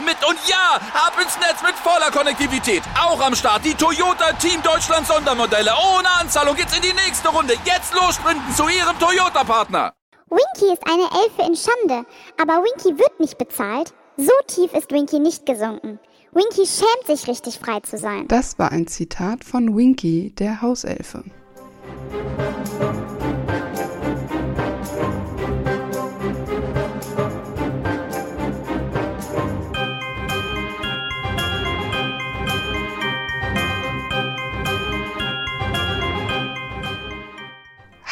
mit. Und ja, ab ins Netz mit voller Konnektivität. Auch am Start die Toyota Team Deutschland Sondermodelle. Ohne Anzahlung geht's in die nächste Runde. Jetzt los sprinten zu ihrem Toyota-Partner. Winky ist eine Elfe in Schande. Aber Winky wird nicht bezahlt. So tief ist Winky nicht gesunken. Winky schämt sich richtig frei zu sein. Das war ein Zitat von Winky, der Hauselfe.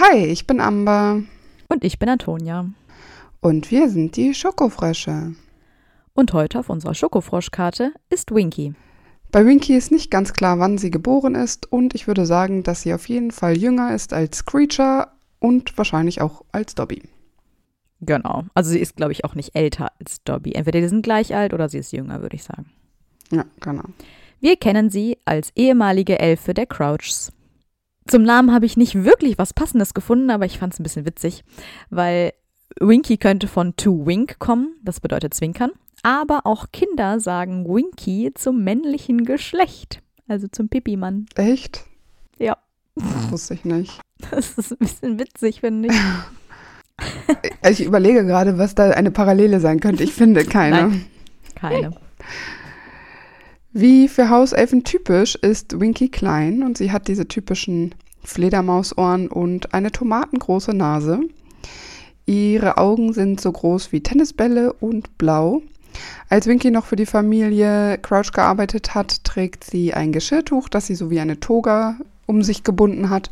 Hi, ich bin Amber. Und ich bin Antonia. Und wir sind die Schokofrösche. Und heute auf unserer Schokofroschkarte ist Winky. Bei Winky ist nicht ganz klar, wann sie geboren ist und ich würde sagen, dass sie auf jeden Fall jünger ist als Creature und wahrscheinlich auch als Dobby. Genau. Also sie ist, glaube ich, auch nicht älter als Dobby. Entweder die sind gleich alt oder sie ist jünger, würde ich sagen. Ja, genau. Wir kennen sie als ehemalige Elfe der Crouchs. Zum Namen habe ich nicht wirklich was Passendes gefunden, aber ich fand es ein bisschen witzig, weil Winky könnte von to wink kommen, das bedeutet zwinkern, aber auch Kinder sagen Winky zum männlichen Geschlecht, also zum Pipi-Mann. Echt? Ja. Das wusste ich nicht. Das ist ein bisschen witzig, finde ich. Ich überlege gerade, was da eine Parallele sein könnte. Ich finde keine. Nein, keine. Wie für Hauselfen typisch ist Winky klein und sie hat diese typischen Fledermausohren und eine tomatengroße Nase. Ihre Augen sind so groß wie Tennisbälle und blau. Als Winky noch für die Familie Crouch gearbeitet hat, trägt sie ein Geschirrtuch, das sie so wie eine Toga um sich gebunden hat.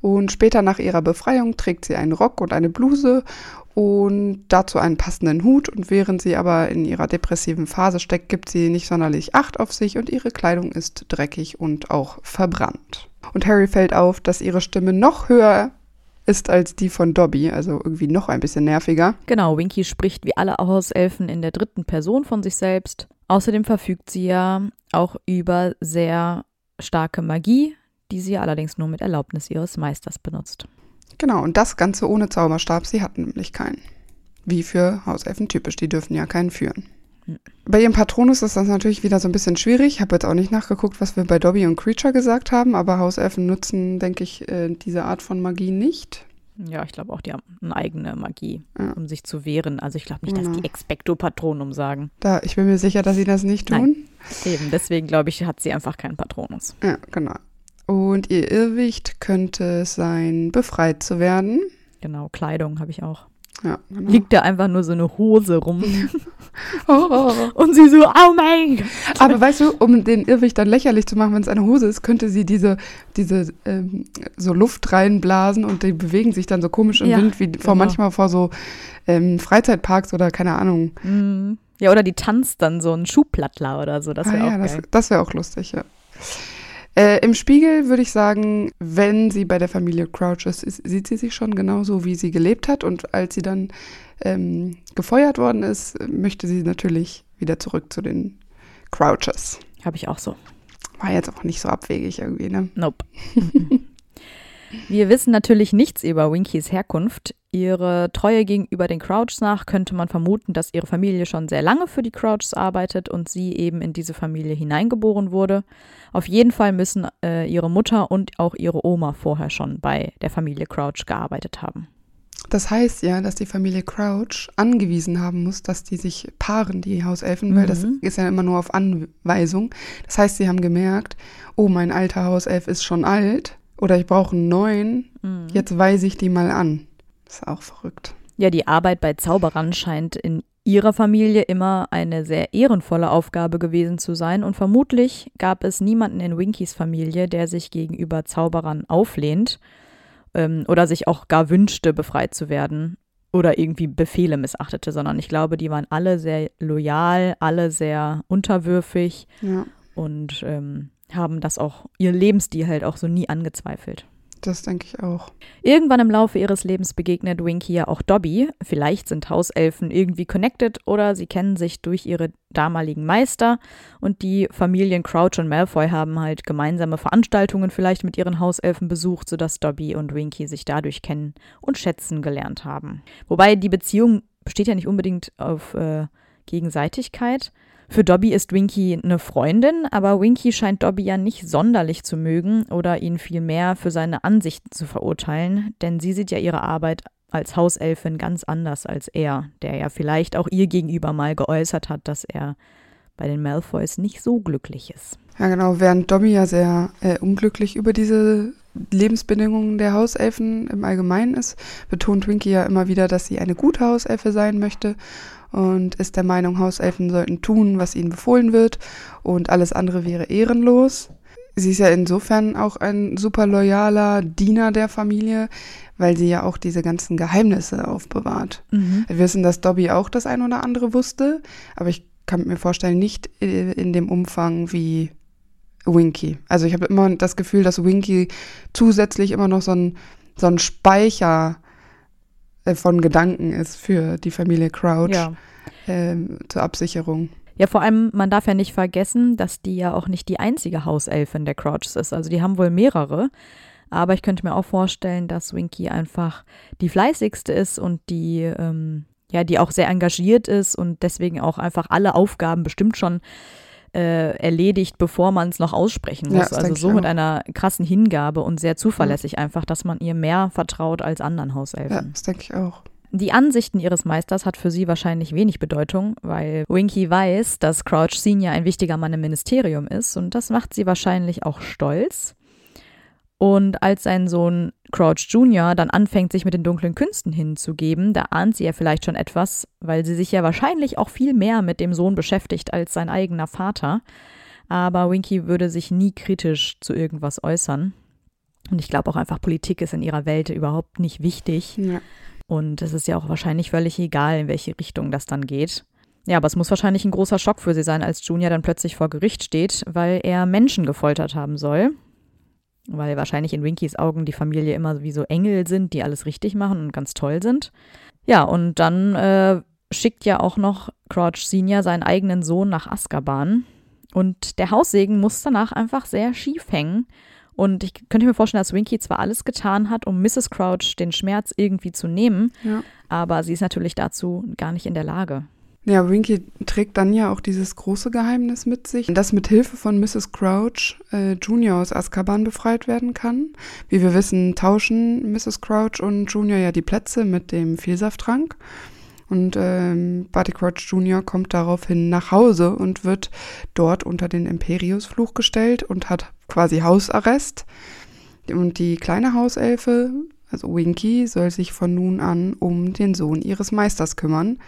Und später nach ihrer Befreiung trägt sie einen Rock und eine Bluse und dazu einen passenden Hut. Und während sie aber in ihrer depressiven Phase steckt, gibt sie nicht sonderlich Acht auf sich und ihre Kleidung ist dreckig und auch verbrannt. Und Harry fällt auf, dass ihre Stimme noch höher ist als die von Dobby, also irgendwie noch ein bisschen nerviger. Genau, Winky spricht wie alle Hauselfen in der dritten Person von sich selbst. Außerdem verfügt sie ja auch über sehr starke Magie, die sie allerdings nur mit Erlaubnis ihres Meisters benutzt. Genau, und das Ganze ohne Zauberstab. Sie hatten nämlich keinen. Wie für Hauselfen typisch, die dürfen ja keinen führen. Bei ihrem Patronus ist das natürlich wieder so ein bisschen schwierig. Ich habe jetzt auch nicht nachgeguckt, was wir bei Dobby und Creature gesagt haben, aber Hauselfen nutzen, denke ich, äh, diese Art von Magie nicht. Ja, ich glaube auch, die haben eine eigene Magie, Ja. um sich zu wehren. Also ich glaube nicht, dass Genau. die Expecto Patronum sagen. Da, ich bin mir sicher, dass sie das nicht tun. Nein. Eben, deswegen glaube ich, hat sie einfach keinen Patronus. Ja, genau. Und ihr Irrwicht könnte es sein, befreit zu werden. Genau, Kleidung habe ich auch. Ja, genau. Liegt da einfach nur so eine Hose rum. Oh, oh, oh. Und sie so, oh mein Gott. Aber weißt du, um den Irrwicht dann lächerlich zu machen, wenn es eine Hose ist, könnte sie diese, diese ähm, so Luft reinblasen und die bewegen sich dann so komisch im Ja, Wind, wie vor genau. manchmal vor so ähm, Freizeitparks oder keine Ahnung. Mm. Ja, oder die tanzt dann so ein Schuhplattler oder so. Das wäre ah, auch ja, das, das wäre auch lustig, ja. Äh, Im Spiegel würde ich sagen, wenn sie bei der Familie Crouch ist, sieht sie sich schon genauso, wie sie gelebt hat. Und als sie dann ähm, gefeuert worden ist, möchte sie natürlich wieder zurück zu den Crouches. Habe ich auch so. War jetzt auch nicht so abwegig irgendwie, ne? Nope. Mhm. Wir wissen natürlich nichts über Winkys Herkunft. Ihre Treue gegenüber den Crouchs nach könnte man vermuten, dass ihre Familie schon sehr lange für die Crouchs arbeitet und sie eben in diese Familie hineingeboren wurde. Auf jeden Fall müssen äh, ihre Mutter und auch ihre Oma vorher schon bei der Familie Crouch gearbeitet haben. Das heißt ja, dass die Familie Crouch angewiesen haben muss, dass die sich paaren, die Hauselfen, weil das Mhm. ist ja immer nur auf Anweisung. Das heißt, sie haben gemerkt, oh, mein alter Hauself ist schon alt oder ich brauche einen neuen, Mhm. jetzt weise ich die mal an. Das ist auch verrückt. Ja, die Arbeit bei Zauberern scheint in ihrer Familie immer eine sehr ehrenvolle Aufgabe gewesen zu sein und vermutlich gab es niemanden in Winkys Familie, der sich gegenüber Zauberern auflehnt ähm, oder sich auch gar wünschte, befreit zu werden. oder irgendwie Befehle missachtete, sondern ich glaube, die waren alle sehr loyal, alle sehr unterwürfig Ja, und ähm, haben das auch, ihr Lebensstil halt auch so nie angezweifelt. das denke ich auch. Irgendwann im Laufe ihres Lebens begegnet Winky ja auch Dobby. Vielleicht sind Hauselfen irgendwie connected oder sie kennen sich durch ihre damaligen Meister und die Familien Crouch und Malfoy haben halt gemeinsame Veranstaltungen vielleicht mit ihren Hauselfen besucht, sodass Dobby und Winky sich dadurch kennen und schätzen gelernt haben. Wobei die Beziehung besteht ja nicht unbedingt auf äh, Gegenseitigkeit. Für Dobby ist Winky eine Freundin, aber Winky scheint Dobby ja nicht sonderlich zu mögen oder ihn vielmehr für seine Ansichten zu verurteilen, denn sie sieht ja ihre Arbeit als Hauselfin ganz anders als er, der ja vielleicht auch ihr gegenüber mal geäußert hat, dass er bei den Malfoys nicht so glücklich ist. Ja, genau, während Dobby ja sehr äh, unglücklich über diese Lebensbedingungen der Hauselfen im Allgemeinen ist, betont Winky ja immer wieder, dass sie eine gute Hauselfe sein möchte und ist der Meinung, Hauselfen sollten tun, was ihnen befohlen wird und alles andere wäre ehrenlos. Sie ist ja insofern auch ein super loyaler Diener der Familie, weil sie ja auch diese ganzen Geheimnisse aufbewahrt. Wir wissen, dass Dobby auch das ein oder andere wusste, aber ich kann mir vorstellen, nicht äh, in dem Umfang wie Winky. Also ich habe immer das Gefühl, dass Winky zusätzlich immer noch so ein, so ein Speicher von Gedanken ist für die Familie Crouch Ja. ähm, zur Absicherung. Ja, vor allem, man darf ja nicht vergessen, dass die ja auch nicht die einzige Hauselfin der Crouches ist. Also die haben wohl mehrere. Aber ich könnte mir auch vorstellen, dass Winky einfach die fleißigste ist und die, ähm, ja, die auch sehr engagiert ist und deswegen auch einfach alle Aufgaben bestimmt schon äh, erledigt, bevor man es noch aussprechen Ja, muss. das also so mit einer krassen Hingabe und sehr zuverlässig einfach, dass man ihr mehr vertraut als anderen Hauselfen. Ja, das denke ich auch. Die Ansichten ihres Meisters hat für sie wahrscheinlich wenig Bedeutung, weil Winky weiß, dass Crouch Senior ein wichtiger Mann im Ministerium ist und das macht sie wahrscheinlich auch stolz. Und als sein Sohn Crouch Jr. dann anfängt, sich mit den dunklen Künsten hinzugeben, da ahnt sie ja vielleicht schon etwas, weil sie sich ja wahrscheinlich auch viel mehr mit dem Sohn beschäftigt als sein eigener Vater. Aber Winky würde sich nie kritisch zu irgendwas äußern. Und ich glaube auch einfach, Politik ist in ihrer Welt überhaupt nicht wichtig. Ja. Und es ist ja auch wahrscheinlich völlig egal, in welche Richtung das dann geht. Ja, aber es muss wahrscheinlich ein großer Schock für sie sein, als Junior dann plötzlich vor Gericht steht, weil er Menschen gefoltert haben soll. Weil wahrscheinlich in Winkys Augen die Familie immer wie so Engel sind, die alles richtig machen und ganz toll sind. Ja, und dann äh, schickt ja auch noch Crouch Senior seinen eigenen Sohn nach Azkaban. Und der Haussegen muss danach einfach sehr schief hängen. Und ich könnte mir vorstellen, dass Winky zwar alles getan hat, um Mrs. Crouch den Schmerz irgendwie zu nehmen, Ja. aber sie ist natürlich dazu gar nicht in der Lage. Ja, Winky trägt dann ja auch dieses große Geheimnis mit sich, dass mit Hilfe von Mrs. Crouch äh, Junior aus Azkaban befreit werden kann. Wie wir wissen, tauschen Mrs. Crouch und Junior ja die Plätze mit dem Vielsafttrank. Und ähm, Barty Crouch Junior kommt daraufhin nach Hause und wird dort unter den Imperius-Fluch gestellt und hat quasi Hausarrest. Und die kleine Hauselfe, also Winky, soll sich von nun an um den Sohn ihres Meisters kümmern.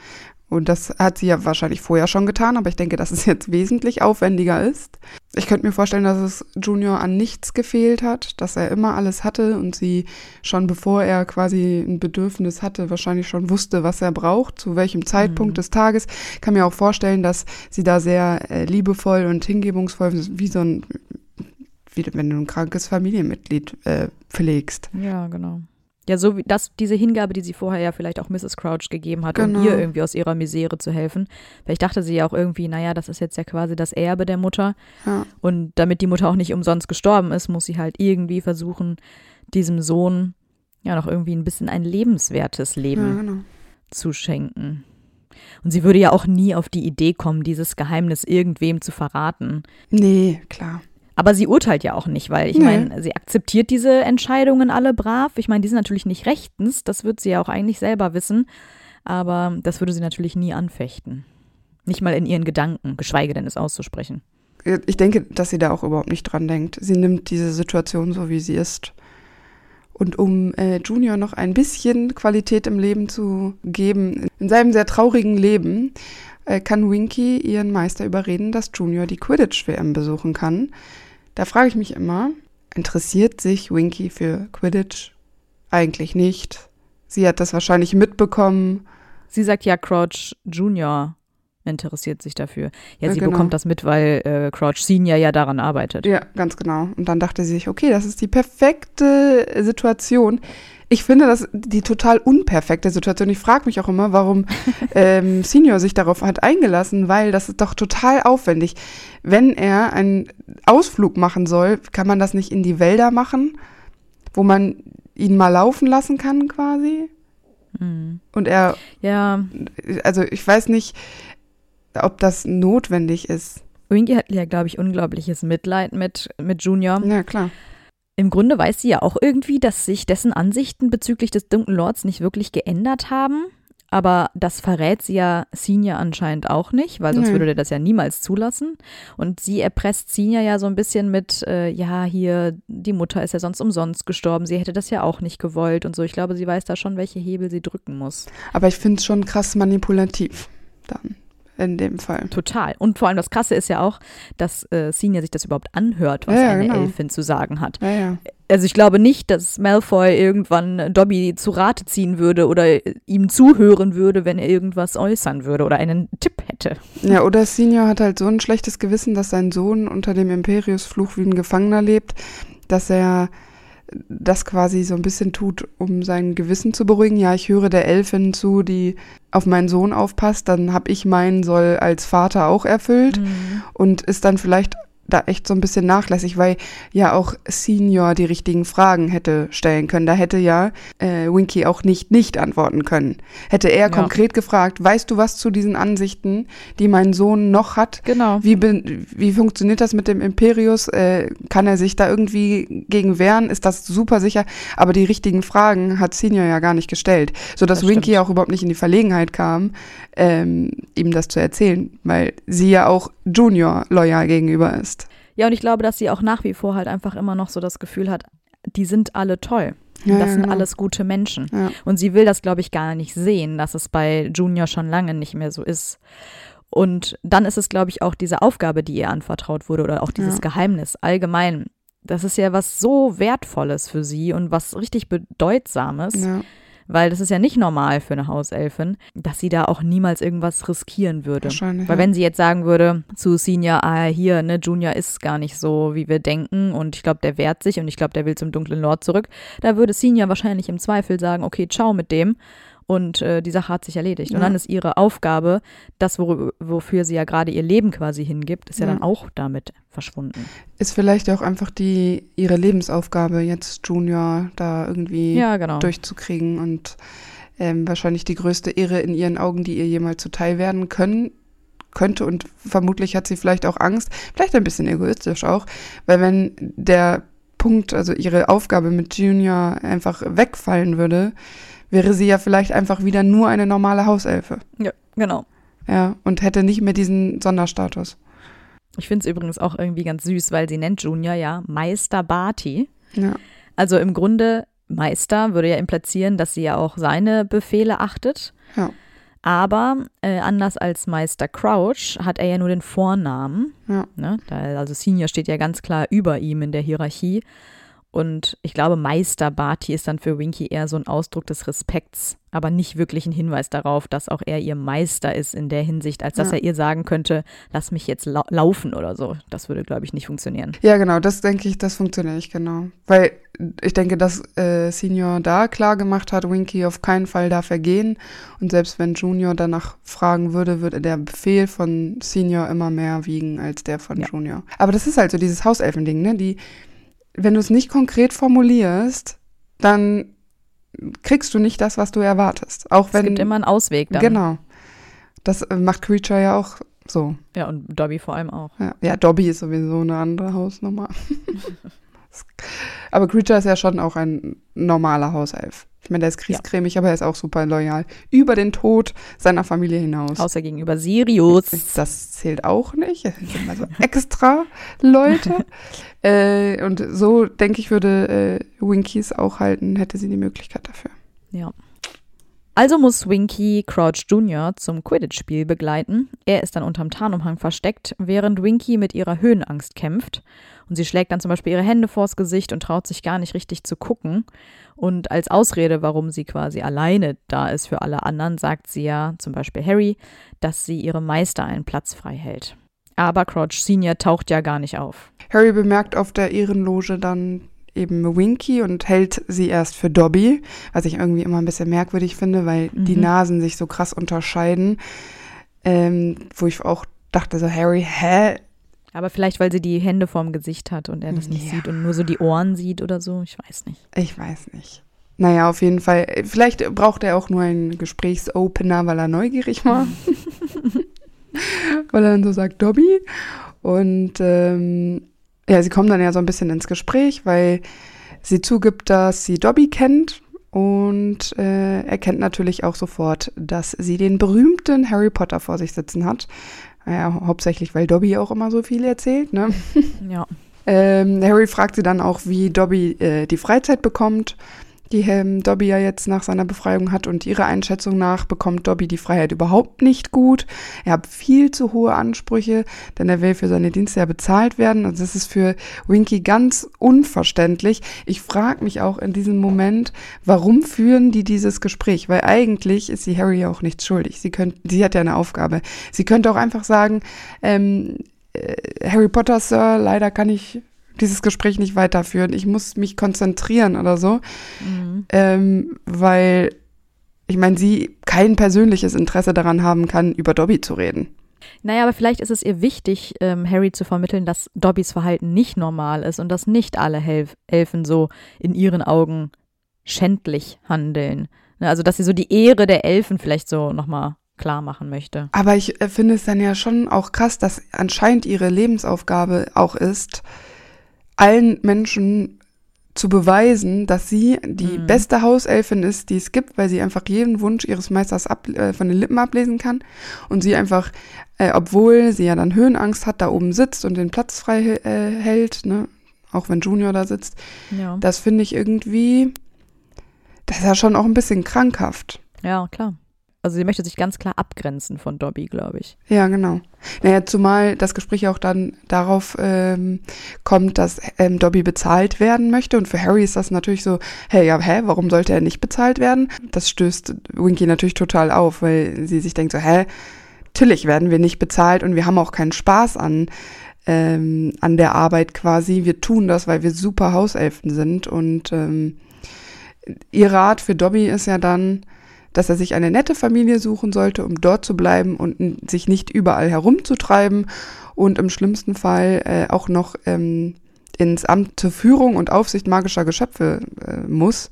Und das hat sie ja wahrscheinlich vorher schon getan, aber ich denke, dass es jetzt wesentlich aufwendiger ist. Ich könnte mir vorstellen, dass es Junior an nichts gefehlt hat, dass er immer alles hatte und sie schon bevor er quasi ein Bedürfnis hatte, wahrscheinlich schon wusste, was er braucht, zu welchem Zeitpunkt des Tages. Ich kann mir auch vorstellen, dass sie da sehr äh, liebevoll und hingebungsvoll, wie so ein, wie wenn du ein krankes Familienmitglied äh, pflegst. Ja, genau. Ja, so wie das, diese Hingabe, die sie vorher ja vielleicht auch Mrs. Crouch gegeben hat, Genau. um ihr irgendwie aus ihrer Misere zu helfen. Vielleicht dachte sie ja auch irgendwie, naja, das ist jetzt ja quasi das Erbe der Mutter. Ja. Und damit die Mutter auch nicht umsonst gestorben ist, muss sie halt irgendwie versuchen, diesem Sohn ja noch irgendwie ein bisschen ein lebenswertes Leben Ja, genau. zu schenken. Und sie würde ja auch nie auf die Idee kommen, dieses Geheimnis irgendwem zu verraten. Nee, klar. Aber sie urteilt ja auch nicht, weil ich Nee. meine, sie akzeptiert diese Entscheidungen alle brav. Ich meine, die sind natürlich nicht rechtens, das wird sie ja auch eigentlich selber wissen, aber das würde sie natürlich nie anfechten. Nicht mal in ihren Gedanken, geschweige denn es auszusprechen. Ich denke, dass sie da auch überhaupt nicht dran denkt. Sie nimmt diese Situation so, wie sie ist. Und um äh, Junior noch ein bisschen Qualität im Leben zu geben, in seinem sehr traurigen Leben, äh, kann Winky ihren Meister überreden, dass Junior die Quidditch-WM besuchen kann. Da frage ich mich immer, interessiert sich Winky für Quidditch? Eigentlich nicht. sie hat das wahrscheinlich mitbekommen. Sie sagt ja, Crouch Junior interessiert sich dafür. Ja, Ja, sie genau. bekommt das mit, weil äh, Crouch Senior ja daran arbeitet. Ja, ganz genau. Und dann dachte sie sich, okay, das ist die perfekte Situation. Ich finde das die total unperfekte Situation. Ich frage mich auch immer, warum ähm, Senior sich darauf hat eingelassen, weil das ist doch total aufwendig. Wenn er einen Ausflug machen soll, kann man das nicht in die Wälder machen, wo man ihn mal laufen lassen kann quasi? Hm. Und er, Ja, also ich weiß nicht, ob das notwendig ist. Winky hat ja, glaube ich, unglaubliches Mitleid mit, mit Junior. Ja, klar. Im Grunde weiß sie ja auch irgendwie, dass sich dessen Ansichten bezüglich des Dunklen Lords nicht wirklich geändert haben. Aber das verrät sie ja Senior anscheinend auch nicht, weil sonst Nee. würde der das ja niemals zulassen. Und sie erpresst Senior ja so ein bisschen mit, äh, ja, hier, die Mutter ist ja sonst umsonst gestorben, sie hätte das ja auch nicht gewollt und so. Ich glaube, sie weiß da schon, welche Hebel sie drücken muss. Aber ich finde es schon krass manipulativ dann in dem Fall. Total. Und vor allem das Krasse ist ja auch, dass äh, Senior sich das überhaupt anhört, was Ja, eine genau. Elfin zu sagen hat. Ja, ja. Also ich glaube nicht, dass Malfoy irgendwann Dobby zu Rate ziehen würde oder ihm zuhören würde, wenn er irgendwas äußern würde oder einen Tipp hätte. Ja, oder Senior hat halt so ein schlechtes Gewissen, dass sein Sohn unter dem Imperius-Fluch wie ein Gefangener lebt, dass er das quasi so ein bisschen tut, um sein Gewissen zu beruhigen. Ja, ich höre der Elfin zu, die auf meinen Sohn aufpasst, dann habe ich meinen Soll als Vater auch erfüllt und ist dann vielleicht da echt so ein bisschen nachlässig, weil ja auch Senior die richtigen Fragen hätte stellen können. Da hätte ja äh, Winky auch nicht nicht antworten können. Hätte er Ja. konkret gefragt, weißt du was zu diesen Ansichten, die mein Sohn noch hat? Genau. Wie, bin, wie funktioniert das mit dem Imperius? Äh, kann er sich da irgendwie gegen wehren? Ist das super sicher? Aber die richtigen Fragen hat Senior ja gar nicht gestellt, sodass Das Winky stimmt. auch überhaupt nicht in die Verlegenheit kam, ähm, ihm das zu erzählen, weil sie ja auch Junior loyal gegenüber ist. Ja, und ich glaube, dass sie auch nach wie vor halt einfach immer noch so das Gefühl hat, die sind alle toll. Ja, das ja, sind genau. alles gute Menschen. Ja. Und sie will das, glaube ich, gar nicht sehen, dass es bei Junior schon lange nicht mehr so ist. Und dann ist es, glaube ich, auch diese Aufgabe, die ihr anvertraut wurde oder auch dieses. Geheimnis allgemein. Das ist ja was so Wertvolles für sie und was richtig Bedeutsames. Weil das ist ja nicht normal für eine Hauselfin, dass sie da auch niemals irgendwas riskieren würde. Wahrscheinlich, Weil wenn sie jetzt sagen würde zu Senior, ah, hier, ne, Junior ist gar nicht so, wie wir denken und ich glaube, der wehrt sich und ich glaube, der will zum dunklen Lord zurück, da würde Senior wahrscheinlich im Zweifel sagen, okay, ciao mit dem und äh, die Sache hat sich erledigt. Und Ja. dann ist ihre Aufgabe, das, wo, wofür sie ja gerade ihr Leben quasi hingibt, ist ja, Ja. dann auch damit verschwunden. Ist vielleicht auch einfach die ihre Lebensaufgabe, jetzt Junior da irgendwie Ja, genau. durchzukriegen und ähm, wahrscheinlich die größte Ehre in ihren Augen, die ihr jemals zuteil werden können könnte und vermutlich hat sie vielleicht auch Angst, vielleicht ein bisschen egoistisch auch, weil wenn der Punkt, also ihre Aufgabe mit Junior einfach wegfallen würde, wäre sie ja vielleicht einfach wieder nur eine normale Hauselfe. ja, genau. Ja, und hätte nicht mehr diesen Sonderstatus. Ich finde es übrigens auch irgendwie ganz süß, weil sie nennt Junior ja Meister Barty. Ja, Also im Grunde, Meister würde ja implizieren, dass sie ja auch seine Befehle achtet. ja, Aber äh, anders als Meister Crouch hat er ja nur den Vornamen. ja. Ne? Da, also Senior steht ja ganz klar über ihm in der Hierarchie. Und ich glaube, Meister Barty ist dann für Winky eher so ein Ausdruck des Respekts, aber nicht wirklich ein Hinweis darauf, dass auch er ihr Meister ist in der Hinsicht, als dass Ja. er ihr sagen könnte, lass mich jetzt lau laufen oder so. Das würde, glaube ich, nicht funktionieren. Ja, genau, das denke ich, das funktioniert nicht genau. Weil ich denke, dass äh, Senior da klar gemacht hat, Winky auf keinen Fall darf er gehen. Und selbst wenn Junior danach fragen würde, würde der Befehl von Senior immer mehr wiegen als der von Ja. Junior. Aber das ist halt so dieses Hauselfending, ne? Die, wenn du es nicht konkret formulierst, dann kriegst du nicht das, was du erwartest. Auch es wenn. gibt immer einen Ausweg dann. Genau. Das äh, macht Creature ja auch so. Ja, und Dobby vor allem auch. Ja, ja Dobby ist sowieso eine andere Hausnummer. aber Creature ist ja schon auch ein normaler Hauself. Ich meine, der ist kriegscremig, aber er ist auch super loyal. Über den Tod seiner Familie hinaus. Außer gegenüber Sirius. Das zählt auch nicht. Das sind immer so extra Leute. äh, und so, denke ich, würde äh, Winkies auch halten, hätte sie die Möglichkeit dafür. Ja. Also muss Winky Crouch Jr. zum Quidditch-Spiel begleiten. Er ist dann unterm Tarnumhang versteckt, während Winky mit ihrer Höhenangst kämpft. Und sie schlägt dann zum Beispiel ihre Hände vors Gesicht und traut sich gar nicht richtig zu gucken. Und als Ausrede, warum sie quasi alleine da ist für alle anderen, sagt sie ja zum Beispiel Harry, dass sie ihrem Meister einen Platz frei hält. Aber Crouch Senior taucht ja gar nicht auf. Harry bemerkt auf der Ehrenloge dann eben Winky und hält sie erst für Dobby, was ich irgendwie immer ein bisschen merkwürdig finde, weil mhm. die Nasen sich so krass unterscheiden. Ähm, wo ich auch dachte so, Harry, hä? Aber vielleicht, weil sie die Hände vorm Gesicht hat und er das nicht ja. sieht und nur so die Ohren sieht oder so. Ich weiß nicht. Ich weiß nicht. Naja, auf jeden Fall. Vielleicht braucht er auch nur einen Gesprächsopener, weil er neugierig war. weil er dann so sagt, Dobby. Und ähm, ja, sie kommen dann ja so ein bisschen ins Gespräch, weil sie zugibt, dass sie Dobby kennt und äh, erkennt natürlich auch sofort, dass sie den berühmten Harry Potter vor sich sitzen hat. Ja, hauptsächlich, weil Dobby auch immer so viel erzählt, ne? Ja. ähm, Harry fragt sie dann auch, wie Dobby äh, die Freizeit bekommt die ähm, Dobby ja jetzt nach seiner Befreiung hat. Und ihrer Einschätzung nach bekommt Dobby die Freiheit überhaupt nicht gut. Er hat viel zu hohe Ansprüche, denn er will für seine Dienste ja bezahlt werden. Und das ist für Winky ganz unverständlich. Ich frage mich auch in diesem Moment, warum führen die dieses Gespräch? Weil eigentlich ist sie Harry ja auch nichts schuldig. Sie, könnt, sie hat ja eine Aufgabe. Sie könnte auch einfach sagen, ähm, äh, Harry Potter, Sir, leider kann ich dieses Gespräch nicht weiterführen. Ich muss mich konzentrieren oder so, mhm. ähm, weil ich meine, sie kein persönliches Interesse daran haben kann, über Dobby zu reden. Naja, aber vielleicht ist es ihr wichtig, ähm, Harry zu vermitteln, dass Dobbys Verhalten nicht normal ist und dass nicht alle Helf Elfen so in ihren Augen schändlich handeln. Ne, also, dass sie so die Ehre der Elfen vielleicht so nochmal klar machen möchte. Aber ich äh, finde es dann ja schon auch krass, dass anscheinend ihre Lebensaufgabe auch ist, allen Menschen zu beweisen, dass sie die mhm. beste Hauselfin ist, die es gibt, weil sie einfach jeden Wunsch ihres Meisters ab, äh, von den Lippen ablesen kann und sie einfach, äh, obwohl sie ja dann Höhenangst hat, da oben sitzt und den Platz frei äh, hält, ne, auch wenn Junior da sitzt. Ja. Das finde ich irgendwie, das ist ja schon auch ein bisschen krankhaft. Ja, klar. Also sie möchte sich ganz klar abgrenzen von Dobby, glaube ich. Ja, genau. Naja, zumal das Gespräch auch dann darauf ähm, kommt, dass ähm, Dobby bezahlt werden möchte. Und für Harry ist das natürlich so, hey, ja, hä, warum sollte er nicht bezahlt werden? Das stößt Winky natürlich total auf, weil sie sich denkt so, hä, natürlich werden wir nicht bezahlt und wir haben auch keinen Spaß an, ähm, an der Arbeit quasi. Wir tun das, weil wir super Hauselfen sind. Und ähm, ihr Rat für Dobby ist ja dann, dass er sich eine nette Familie suchen sollte, um dort zu bleiben und sich nicht überall herumzutreiben und im schlimmsten Fall äh, auch noch ähm, ins Amt zur Führung und Aufsicht magischer Geschöpfe äh, muss.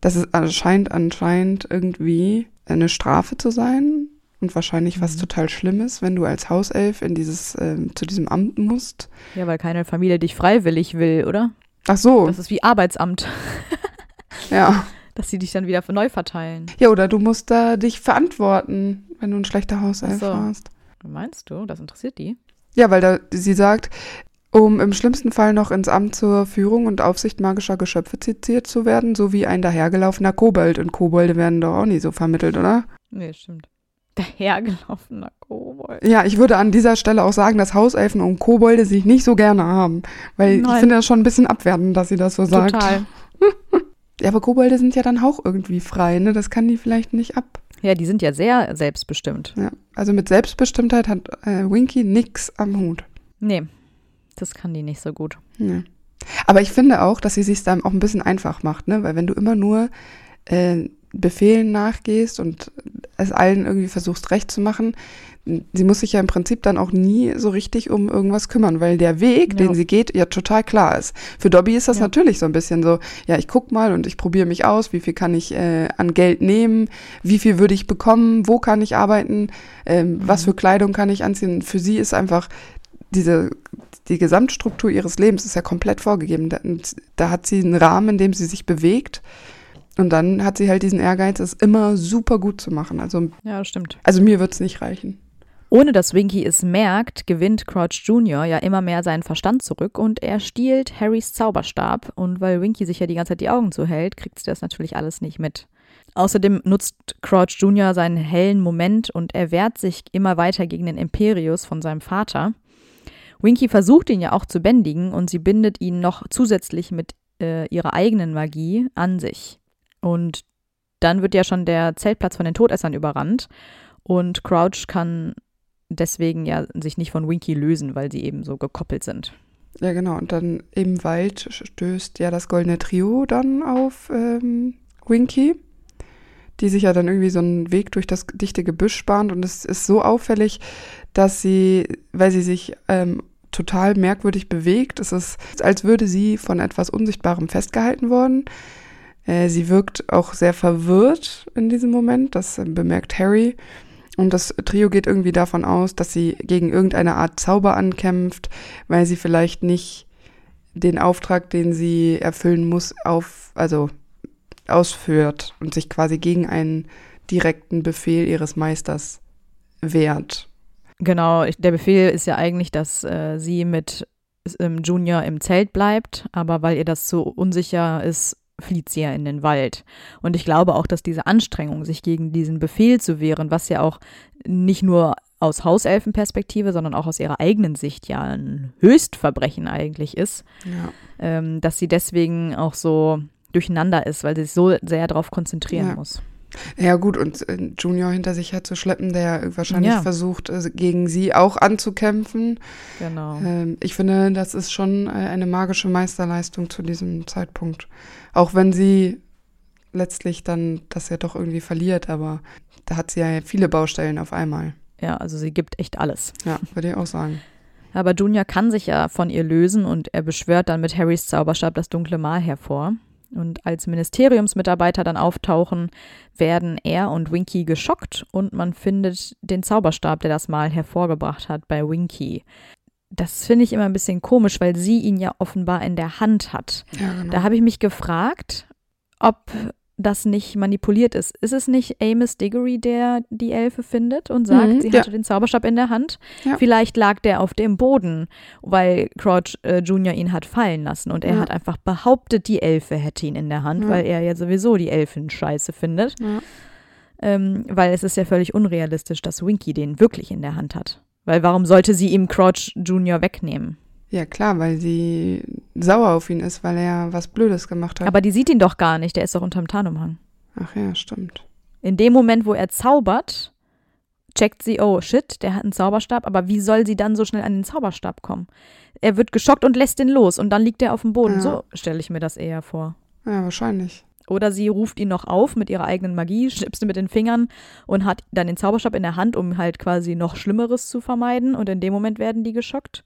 Das ist anscheinend anscheinend irgendwie eine Strafe zu sein und wahrscheinlich mhm. was total Schlimmes, wenn du als Hauself in dieses äh, zu diesem Amt musst. Ja, weil keine Familie dich freiwillig will, oder? Ach so. Das ist wie Arbeitsamt. ja dass sie dich dann wieder neu verteilen. Ja, oder du musst da dich verantworten, wenn du ein schlechter Hauself so. hast. Meinst du? Das interessiert die? Ja, weil da, sie sagt, um im schlimmsten Fall noch ins Amt zur Führung und Aufsicht magischer Geschöpfe zitiert zu werden, sowie ein dahergelaufener Kobold. Und Kobolde werden doch auch nie so vermittelt, oder? Nee, stimmt. Dahergelaufener Kobold. Ja, ich würde an dieser Stelle auch sagen, dass Hauselfen und Kobolde sich nicht so gerne haben. Weil Nein. ich finde das schon ein bisschen abwertend, dass sie das so sagt. Total. Ja, aber Kobolde sind ja dann auch irgendwie frei, ne? Das kann die vielleicht nicht ab. Ja, die sind ja sehr selbstbestimmt. Ja, also mit Selbstbestimmtheit hat äh, Winky nix am Hut. Nee, das kann die nicht so gut. Ja. Aber ich finde auch, dass sie sich dann auch ein bisschen einfach macht, ne? Weil wenn du immer nur äh, Befehlen nachgehst und es allen irgendwie versuchst recht zu machen, sie muss sich ja im Prinzip dann auch nie so richtig um irgendwas kümmern, weil der Weg, ja. den sie geht, ja total klar ist. Für Dobby ist das ja. natürlich so ein bisschen so, ja, ich guck mal und ich probiere mich aus, wie viel kann ich äh, an Geld nehmen, wie viel würde ich bekommen, wo kann ich arbeiten, ähm, mhm. was für Kleidung kann ich anziehen. Für sie ist einfach diese die Gesamtstruktur ihres Lebens ist ja komplett vorgegeben. Da, da hat sie einen Rahmen, in dem sie sich bewegt. Und dann hat sie halt diesen Ehrgeiz, es immer super gut zu machen. Also, ja, stimmt. Also mir wird es nicht reichen. Ohne dass Winky es merkt, gewinnt Crouch Jr. ja immer mehr seinen Verstand zurück und er stiehlt Harrys Zauberstab. Und weil Winky sich ja die ganze Zeit die Augen zuhält, kriegt sie das natürlich alles nicht mit. Außerdem nutzt Crouch Jr. seinen hellen Moment und er wehrt sich immer weiter gegen den Imperius von seinem Vater. Winky versucht ihn ja auch zu bändigen und sie bindet ihn noch zusätzlich mit äh, ihrer eigenen Magie an sich. Und dann wird ja schon der Zeltplatz von den Todessern überrannt und Crouch kann deswegen ja sich nicht von Winky lösen, weil sie eben so gekoppelt sind. Ja, genau. Und dann im Wald stößt ja das goldene Trio dann auf ähm, Winky, die sich ja dann irgendwie so einen Weg durch das dichte Gebüsch bahnt. Und es ist so auffällig, dass sie, weil sie sich ähm, total merkwürdig bewegt, es ist, als würde sie von etwas Unsichtbarem festgehalten worden. Äh, sie wirkt auch sehr verwirrt in diesem Moment, das äh, bemerkt Harry. Und das Trio geht irgendwie davon aus, dass sie gegen irgendeine Art Zauber ankämpft, weil sie vielleicht nicht den Auftrag, den sie erfüllen muss, auf, also ausführt und sich quasi gegen einen direkten Befehl ihres Meisters wehrt. Genau, der Befehl ist ja eigentlich, dass äh, sie mit ähm, Junior im Zelt bleibt, aber weil ihr das so unsicher ist, flieht sie ja in den Wald. Und ich glaube auch, dass diese Anstrengung, sich gegen diesen Befehl zu wehren, was ja auch nicht nur aus Hauselfenperspektive, sondern auch aus ihrer eigenen Sicht ja ein Höchstverbrechen eigentlich ist, Ja. ähm, dass sie deswegen auch so durcheinander ist, weil sie sich so sehr darauf konzentrieren Ja. muss. Ja, gut, und äh, Junior hinter sich herzuschleppen, der wahrscheinlich Ja. versucht, äh, gegen sie auch anzukämpfen. Genau. Ähm, ich finde, das ist schon äh, eine magische Meisterleistung zu diesem Zeitpunkt. Auch wenn sie letztlich dann das ja doch irgendwie verliert, aber da hat sie ja viele Baustellen auf einmal. Ja, also sie gibt echt alles. Ja, würde ich auch sagen. Aber Junior kann sich ja von ihr lösen und er beschwört dann mit Harrys Zauberstab das dunkle Mal hervor. Und als Ministeriumsmitarbeiter dann auftauchen, werden er und Winky geschockt und man findet den Zauberstab, der das Mal hervorgebracht hat, bei Winky. Das finde ich immer ein bisschen komisch, weil sie ihn ja offenbar in der Hand hat. Ja, genau. Da habe ich mich gefragt, ob das nicht manipuliert ist. Ist es nicht Amos Diggory, der die Elfe findet und sagt, Mhm, sie ja. hatte den Zauberstab in der Hand? Ja. Vielleicht lag der auf dem Boden, weil Crouch äh, Jr. ihn hat fallen lassen und er Ja. hat einfach behauptet, die Elfe hätte ihn in der Hand, Ja. weil er ja sowieso die Elfen scheiße findet. Ja. Ähm, weil es ist ja völlig unrealistisch, dass Winky den wirklich in der Hand hat. Weil warum sollte sie ihm Crouch Jr. wegnehmen? Ja, klar, weil sie sauer auf ihn ist, weil er was Blödes gemacht hat. Aber die sieht ihn doch gar nicht, der ist doch unterm Tarnumhang. Ach ja, stimmt. In dem Moment, wo er zaubert, checkt sie, oh shit, der hat einen Zauberstab, aber wie soll sie dann so schnell an den Zauberstab kommen? Er wird geschockt und lässt ihn los und dann liegt er auf dem Boden. Ja. So stelle ich mir das eher vor. Ja, wahrscheinlich. Oder sie ruft ihn noch auf mit ihrer eigenen Magie, schnipst ihn mit den Fingern und hat dann den Zauberstab in der Hand, um halt quasi noch Schlimmeres zu vermeiden. Und in dem Moment werden die geschockt.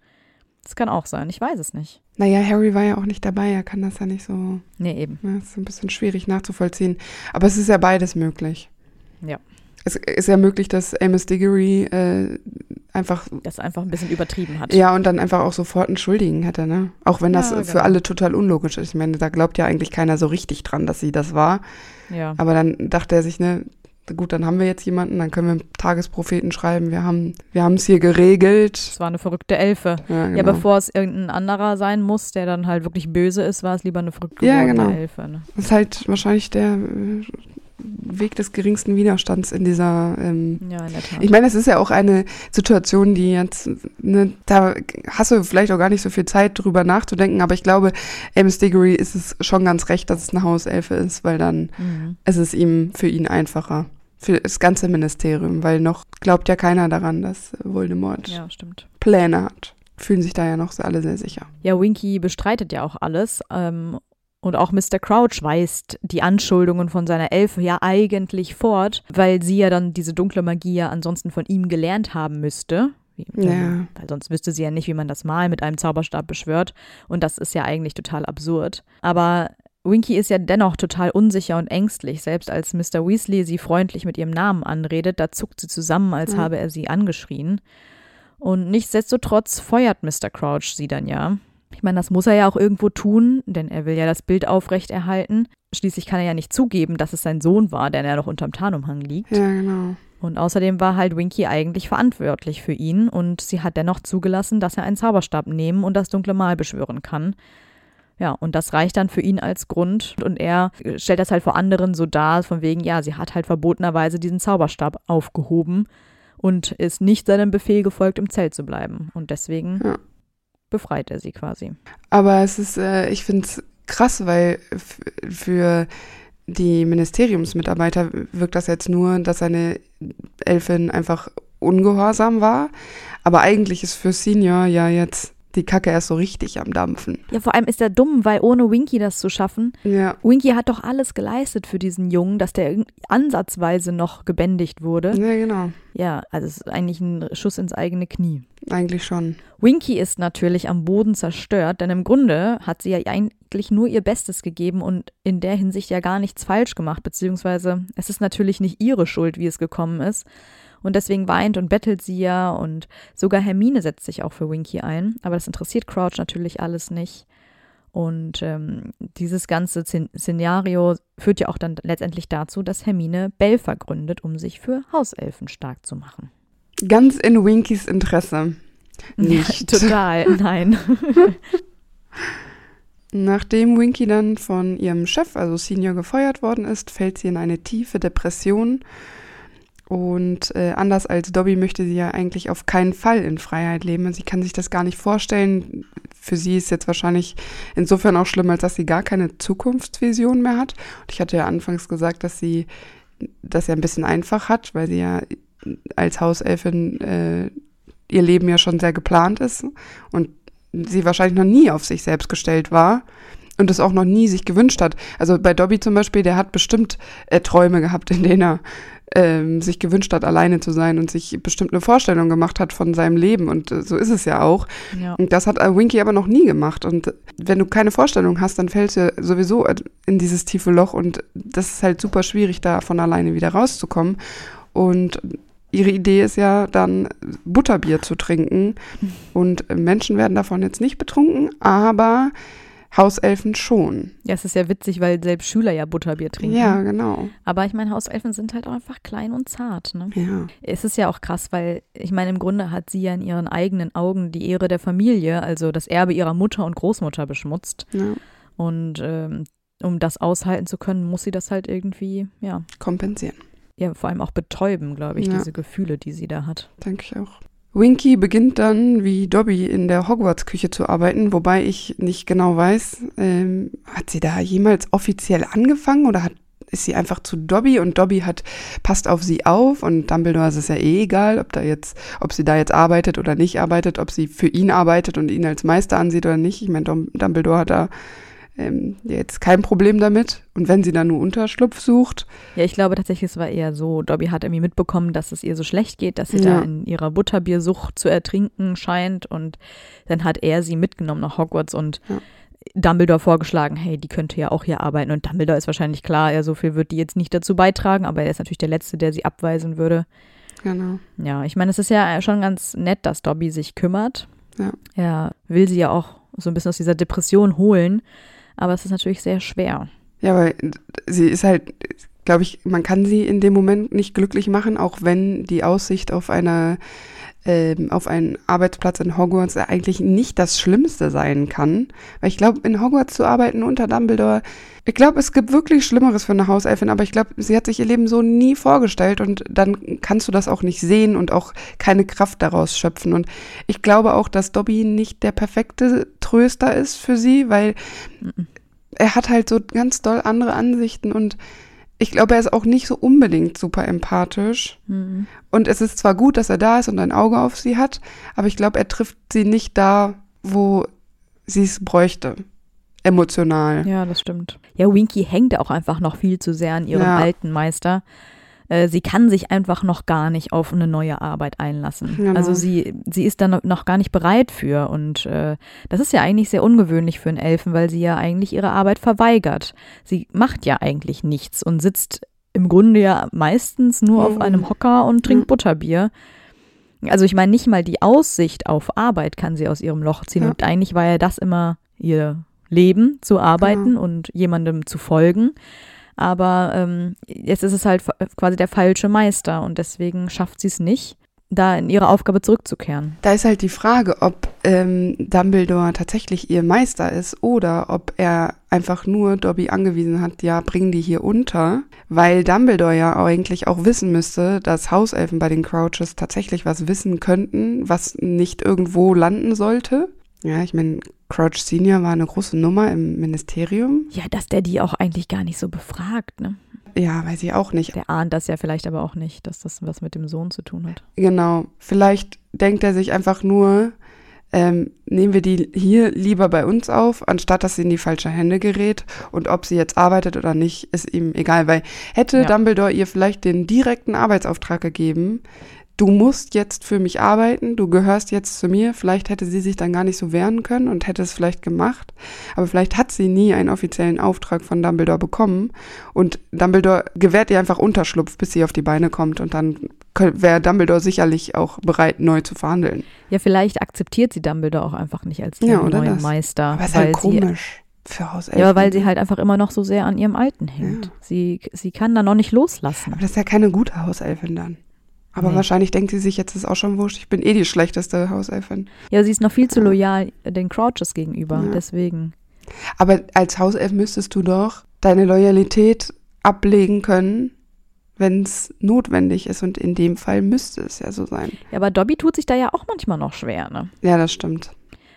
Das kann auch sein, ich weiß es nicht. Naja, Harry war ja auch nicht dabei, er kann das ja nicht so. Nee, eben. Ja, ist ein bisschen schwierig nachzuvollziehen. Aber es ist ja beides möglich. Ja. Es ist ja möglich, dass Amos Diggory äh, einfach, Das einfach ein bisschen übertrieben hat. ja, und dann einfach auch sofort einen Schuldigen hätte, ne? Auch wenn das Ja, äh, für genau. alle total unlogisch ist. Ich meine, da glaubt ja eigentlich keiner so richtig dran, dass sie das war. ja. Aber dann dachte er sich, ne, gut, dann haben wir jetzt jemanden, dann können wir einen Tagespropheten schreiben. Wir haben wir haben es hier geregelt. Es war eine verrückte Elfe. Ja, Ja, genau. bevor es irgendein anderer sein muss, der dann halt wirklich böse ist, war es lieber eine verrückt Ja, genau. Elfe. Ne? Das ist halt wahrscheinlich der Weg des geringsten Widerstands in dieser ähm, Ja, in der Tat. Ich meine, es ist ja auch eine Situation, die jetzt, ne, da hast du vielleicht auch gar nicht so viel Zeit drüber nachzudenken, aber ich glaube, Amos Diggory ist es schon ganz recht, dass es eine Hauselfe ist, weil dann mhm. ist es ihm für ihn einfacher. Für das ganze Ministerium, weil noch glaubt ja keiner daran, dass Voldemort Ja. Pläne hat. Fühlen sich da ja noch alle sehr sicher. Ja, Winky bestreitet ja auch alles. Ähm, und auch Mr. Crouch weist die Anschuldungen von seiner Elfe ja eigentlich fort, weil sie ja dann diese dunkle Magie ja ansonsten von ihm gelernt haben müsste. Wie, Ja. ähm, Weil sonst wüsste sie ja nicht, wie man das Mal mit einem Zauberstab beschwört. Und das ist ja eigentlich total absurd. Aber Winky ist ja dennoch total unsicher und ängstlich. Selbst als Mr. Weasley sie freundlich mit ihrem Namen anredet, da zuckt sie zusammen, als Mhm. habe er sie angeschrien. Und nichtsdestotrotz feuert Mr. Crouch sie dann ja. Ich meine, das muss er ja auch irgendwo tun, denn er will ja das Bild aufrechterhalten. Schließlich kann er ja nicht zugeben, dass es sein Sohn war, der ja noch unterm Tarnumhang liegt. Ja, genau. Und außerdem war halt Winky eigentlich verantwortlich für ihn und sie hat dennoch zugelassen, dass er einen Zauberstab nehmen und das dunkle Mal beschwören kann. Ja, und das reicht dann für ihn als Grund. Und er stellt das halt vor anderen so dar, von wegen, ja, sie hat halt verbotenerweise diesen Zauberstab aufgehoben und ist nicht seinem Befehl gefolgt, im Zelt zu bleiben. Und deswegen Ja. Befreit er sie quasi. Aber es ist, äh, ich finde es krass, weil für die Ministeriumsmitarbeiter wirkt das jetzt nur, dass seine Elfin einfach ungehorsam war. Aber eigentlich ist für Senior ja jetzt die Kacke erst so richtig am Dampfen. Ja, vor allem ist er dumm, weil ohne Winky das zu schaffen, Ja. Winky hat doch alles geleistet für diesen Jungen, dass der ansatzweise noch gebändigt wurde. Ja, genau. Ja, also es ist eigentlich ein Schuss ins eigene Knie. Eigentlich schon. Winky ist natürlich am Boden zerstört, denn im Grunde hat sie ja eigentlich nur ihr Bestes gegeben und in der Hinsicht ja gar nichts falsch gemacht, beziehungsweise es ist natürlich nicht ihre Schuld, wie es gekommen ist. Und deswegen weint und bettelt sie ja und sogar Hermine setzt sich auch für Winky ein. Aber das interessiert Crouch natürlich alles nicht. Und ähm, dieses ganze Szen- Szenario führt ja auch dann letztendlich dazu, dass Hermine Belfer gründet, um sich für Hauselfen stark zu machen. Ganz in Winkys Interesse. Nicht. Ja, total, nein. Nachdem Winky dann von ihrem Chef, also Senior, gefeuert worden ist, fällt sie in eine tiefe Depression. Und äh, anders als Dobby möchte sie ja eigentlich auf keinen Fall in Freiheit leben. Sie kann sich das gar nicht vorstellen. Für sie ist jetzt wahrscheinlich insofern auch schlimm, als dass sie gar keine Zukunftsvision mehr hat. Und ich hatte ja anfangs gesagt, dass sie das ja ein bisschen einfach hat, weil sie ja als Hauselfin äh, ihr Leben ja schon sehr geplant ist und sie wahrscheinlich noch nie auf sich selbst gestellt war und es auch noch nie sich gewünscht hat. Also bei Dobby zum Beispiel, der hat bestimmt äh, Träume gehabt, in denen er ähm, sich gewünscht hat, alleine zu sein und sich bestimmt eine Vorstellung gemacht hat von seinem Leben und äh, so ist es ja auch. Ja. Und das hat äh, Winky aber noch nie gemacht. Und wenn du keine Vorstellung hast, dann fällst du sowieso in dieses tiefe Loch und das ist halt super schwierig, da von alleine wieder rauszukommen. Und ihre Idee ist ja dann Butterbier zu trinken. Und Menschen werden davon jetzt nicht betrunken, aber Hauselfen schon. Ja, es ist ja witzig, weil selbst Schüler ja Butterbier trinken. Ja, genau. Aber ich meine, Hauselfen sind halt auch einfach klein und zart. Ne? Ja. Es ist ja auch krass, weil ich meine, im Grunde hat sie ja in ihren eigenen Augen die Ehre der Familie, also das Erbe ihrer Mutter und Großmutter beschmutzt. ja. Und ähm, um das aushalten zu können, muss sie das halt irgendwie, ja, Kompensieren, ja vor allem auch betäuben, glaube ich, Ja. diese Gefühle, die sie da hat. denke ich auch. Winky beginnt dann wie Dobby in der Hogwarts-Küche zu arbeiten, wobei ich nicht genau weiß, ähm, hat sie da jemals offiziell angefangen oder hat, ist sie einfach zu Dobby und Dobby hat, passt auf sie auf und Dumbledore ist es ja eh egal, ob da jetzt, ob sie da jetzt arbeitet oder nicht arbeitet, ob sie für ihn arbeitet und ihn als Meister ansieht oder nicht. Ich meine, Dum- Dumbledore hat da ähm, jetzt kein Problem damit. Und wenn sie dann nur Unterschlupf sucht, Ja, ich glaube tatsächlich, es war eher so, Dobby hat irgendwie mitbekommen, dass es ihr so schlecht geht, dass sie Ja. da in ihrer Butterbiersucht zu ertrinken scheint und dann hat er sie mitgenommen nach Hogwarts und Ja. Dumbledore vorgeschlagen, hey, die könnte ja auch hier arbeiten und Dumbledore ist wahrscheinlich klar, ja, so viel wird die jetzt nicht dazu beitragen, aber er ist natürlich der Letzte, der sie abweisen würde. genau. Ja, ich meine, es ist ja schon ganz nett, dass Dobby sich kümmert. Ja. Er will sie ja auch so ein bisschen aus dieser Depression holen, aber es ist natürlich sehr schwer. Ja, weil sie ist halt, glaube ich, man kann sie in dem Moment nicht glücklich machen, auch wenn die Aussicht auf eine ähm, auf einen Arbeitsplatz in Hogwarts eigentlich nicht das Schlimmste sein kann. Weil ich glaube, in Hogwarts zu arbeiten unter Dumbledore, ich glaube, es gibt wirklich Schlimmeres für eine Hauselfin, aber ich glaube, sie hat sich ihr Leben so nie vorgestellt und dann kannst du das auch nicht sehen und auch keine Kraft daraus schöpfen. Und ich glaube auch, dass Dobby nicht der perfekte Tröster ist für sie, weil er hat halt so ganz doll andere Ansichten und ich glaube, er ist auch nicht so unbedingt super empathisch. Mhm. Und es ist zwar gut, dass er da ist und ein Auge auf sie hat, aber ich glaube, er trifft sie nicht da, wo sie es bräuchte. Emotional. Ja, das stimmt. Ja, Winky hängt auch einfach noch viel zu sehr an ihrem Ja. alten Meister. Äh, Sie kann sich einfach noch gar nicht auf eine neue Arbeit einlassen. Genau. Also sie, sie ist da noch- gar nicht bereit für. Und äh, das ist ja eigentlich sehr ungewöhnlich für einen Elfen, weil sie ja eigentlich ihre Arbeit verweigert. Sie macht ja eigentlich nichts und sitzt im Grunde ja meistens nur auf Mhm. einem Hocker und trinkt Ja. Butterbier. Also ich meine, nicht mal die Aussicht auf Arbeit kann sie aus ihrem Loch ziehen. Ja. Und eigentlich war ja das immer ihr Leben, zu arbeiten Genau. und jemandem zu folgen. Aber ähm, jetzt ist es halt quasi der falsche Meister und deswegen schafft sie es nicht. da in ihre Aufgabe zurückzukehren. Da ist halt die Frage, ob ähm, Dumbledore tatsächlich ihr Meister ist oder ob er einfach nur Dobby angewiesen hat, ja, bring die hier unter, weil Dumbledore ja eigentlich auch wissen müsste, dass Hauselfen bei den Crouches tatsächlich was wissen könnten, was nicht irgendwo landen sollte. Ja, ich meine, Crouch Senior war eine große Nummer im Ministerium. Ja, dass der die auch eigentlich gar nicht so befragt, ne? Ja, weiß ich auch nicht. Der ahnt das ja vielleicht aber auch nicht, dass das was mit dem Sohn zu tun hat. Genau. Vielleicht denkt er sich einfach nur, ähm, nehmen wir die hier lieber bei uns auf, anstatt dass sie in die falsche Hände gerät. Und ob sie jetzt arbeitet oder nicht, ist ihm egal, weil hätte Ja. Dumbledore ihr vielleicht den direkten Arbeitsauftrag gegeben, du musst jetzt für mich arbeiten, du gehörst jetzt zu mir, vielleicht hätte sie sich dann gar nicht so wehren können und hätte es vielleicht gemacht. Aber vielleicht hat sie nie einen offiziellen Auftrag von Dumbledore bekommen und Dumbledore gewährt ihr einfach Unterschlupf, bis sie auf die Beine kommt und dann wäre Dumbledore sicherlich auch bereit, neu zu verhandeln. Ja, vielleicht akzeptiert sie Dumbledore auch einfach nicht als Ja, neuen das. Meister. Aber ist weil halt sie, komisch für Hauselfen. Ja, weil sie halt einfach immer noch so sehr an ihrem Alten hängt. Ja. Sie, sie kann da noch nicht loslassen. Aber das ist ja keine gute Hauselfin dann. Aber Nee. wahrscheinlich denkt sie sich, jetzt ist auch schon wurscht, ich bin eh die schlechteste Hauselfin. Ja, sie ist noch viel zu loyal den Crouches gegenüber. Ja. Deswegen. Aber als Hauself müsstest du doch deine Loyalität ablegen können, wenn es notwendig ist. Und in dem Fall müsste es ja so sein. Ja, aber Dobby tut sich da ja auch manchmal noch schwer, ne? Ja, das stimmt.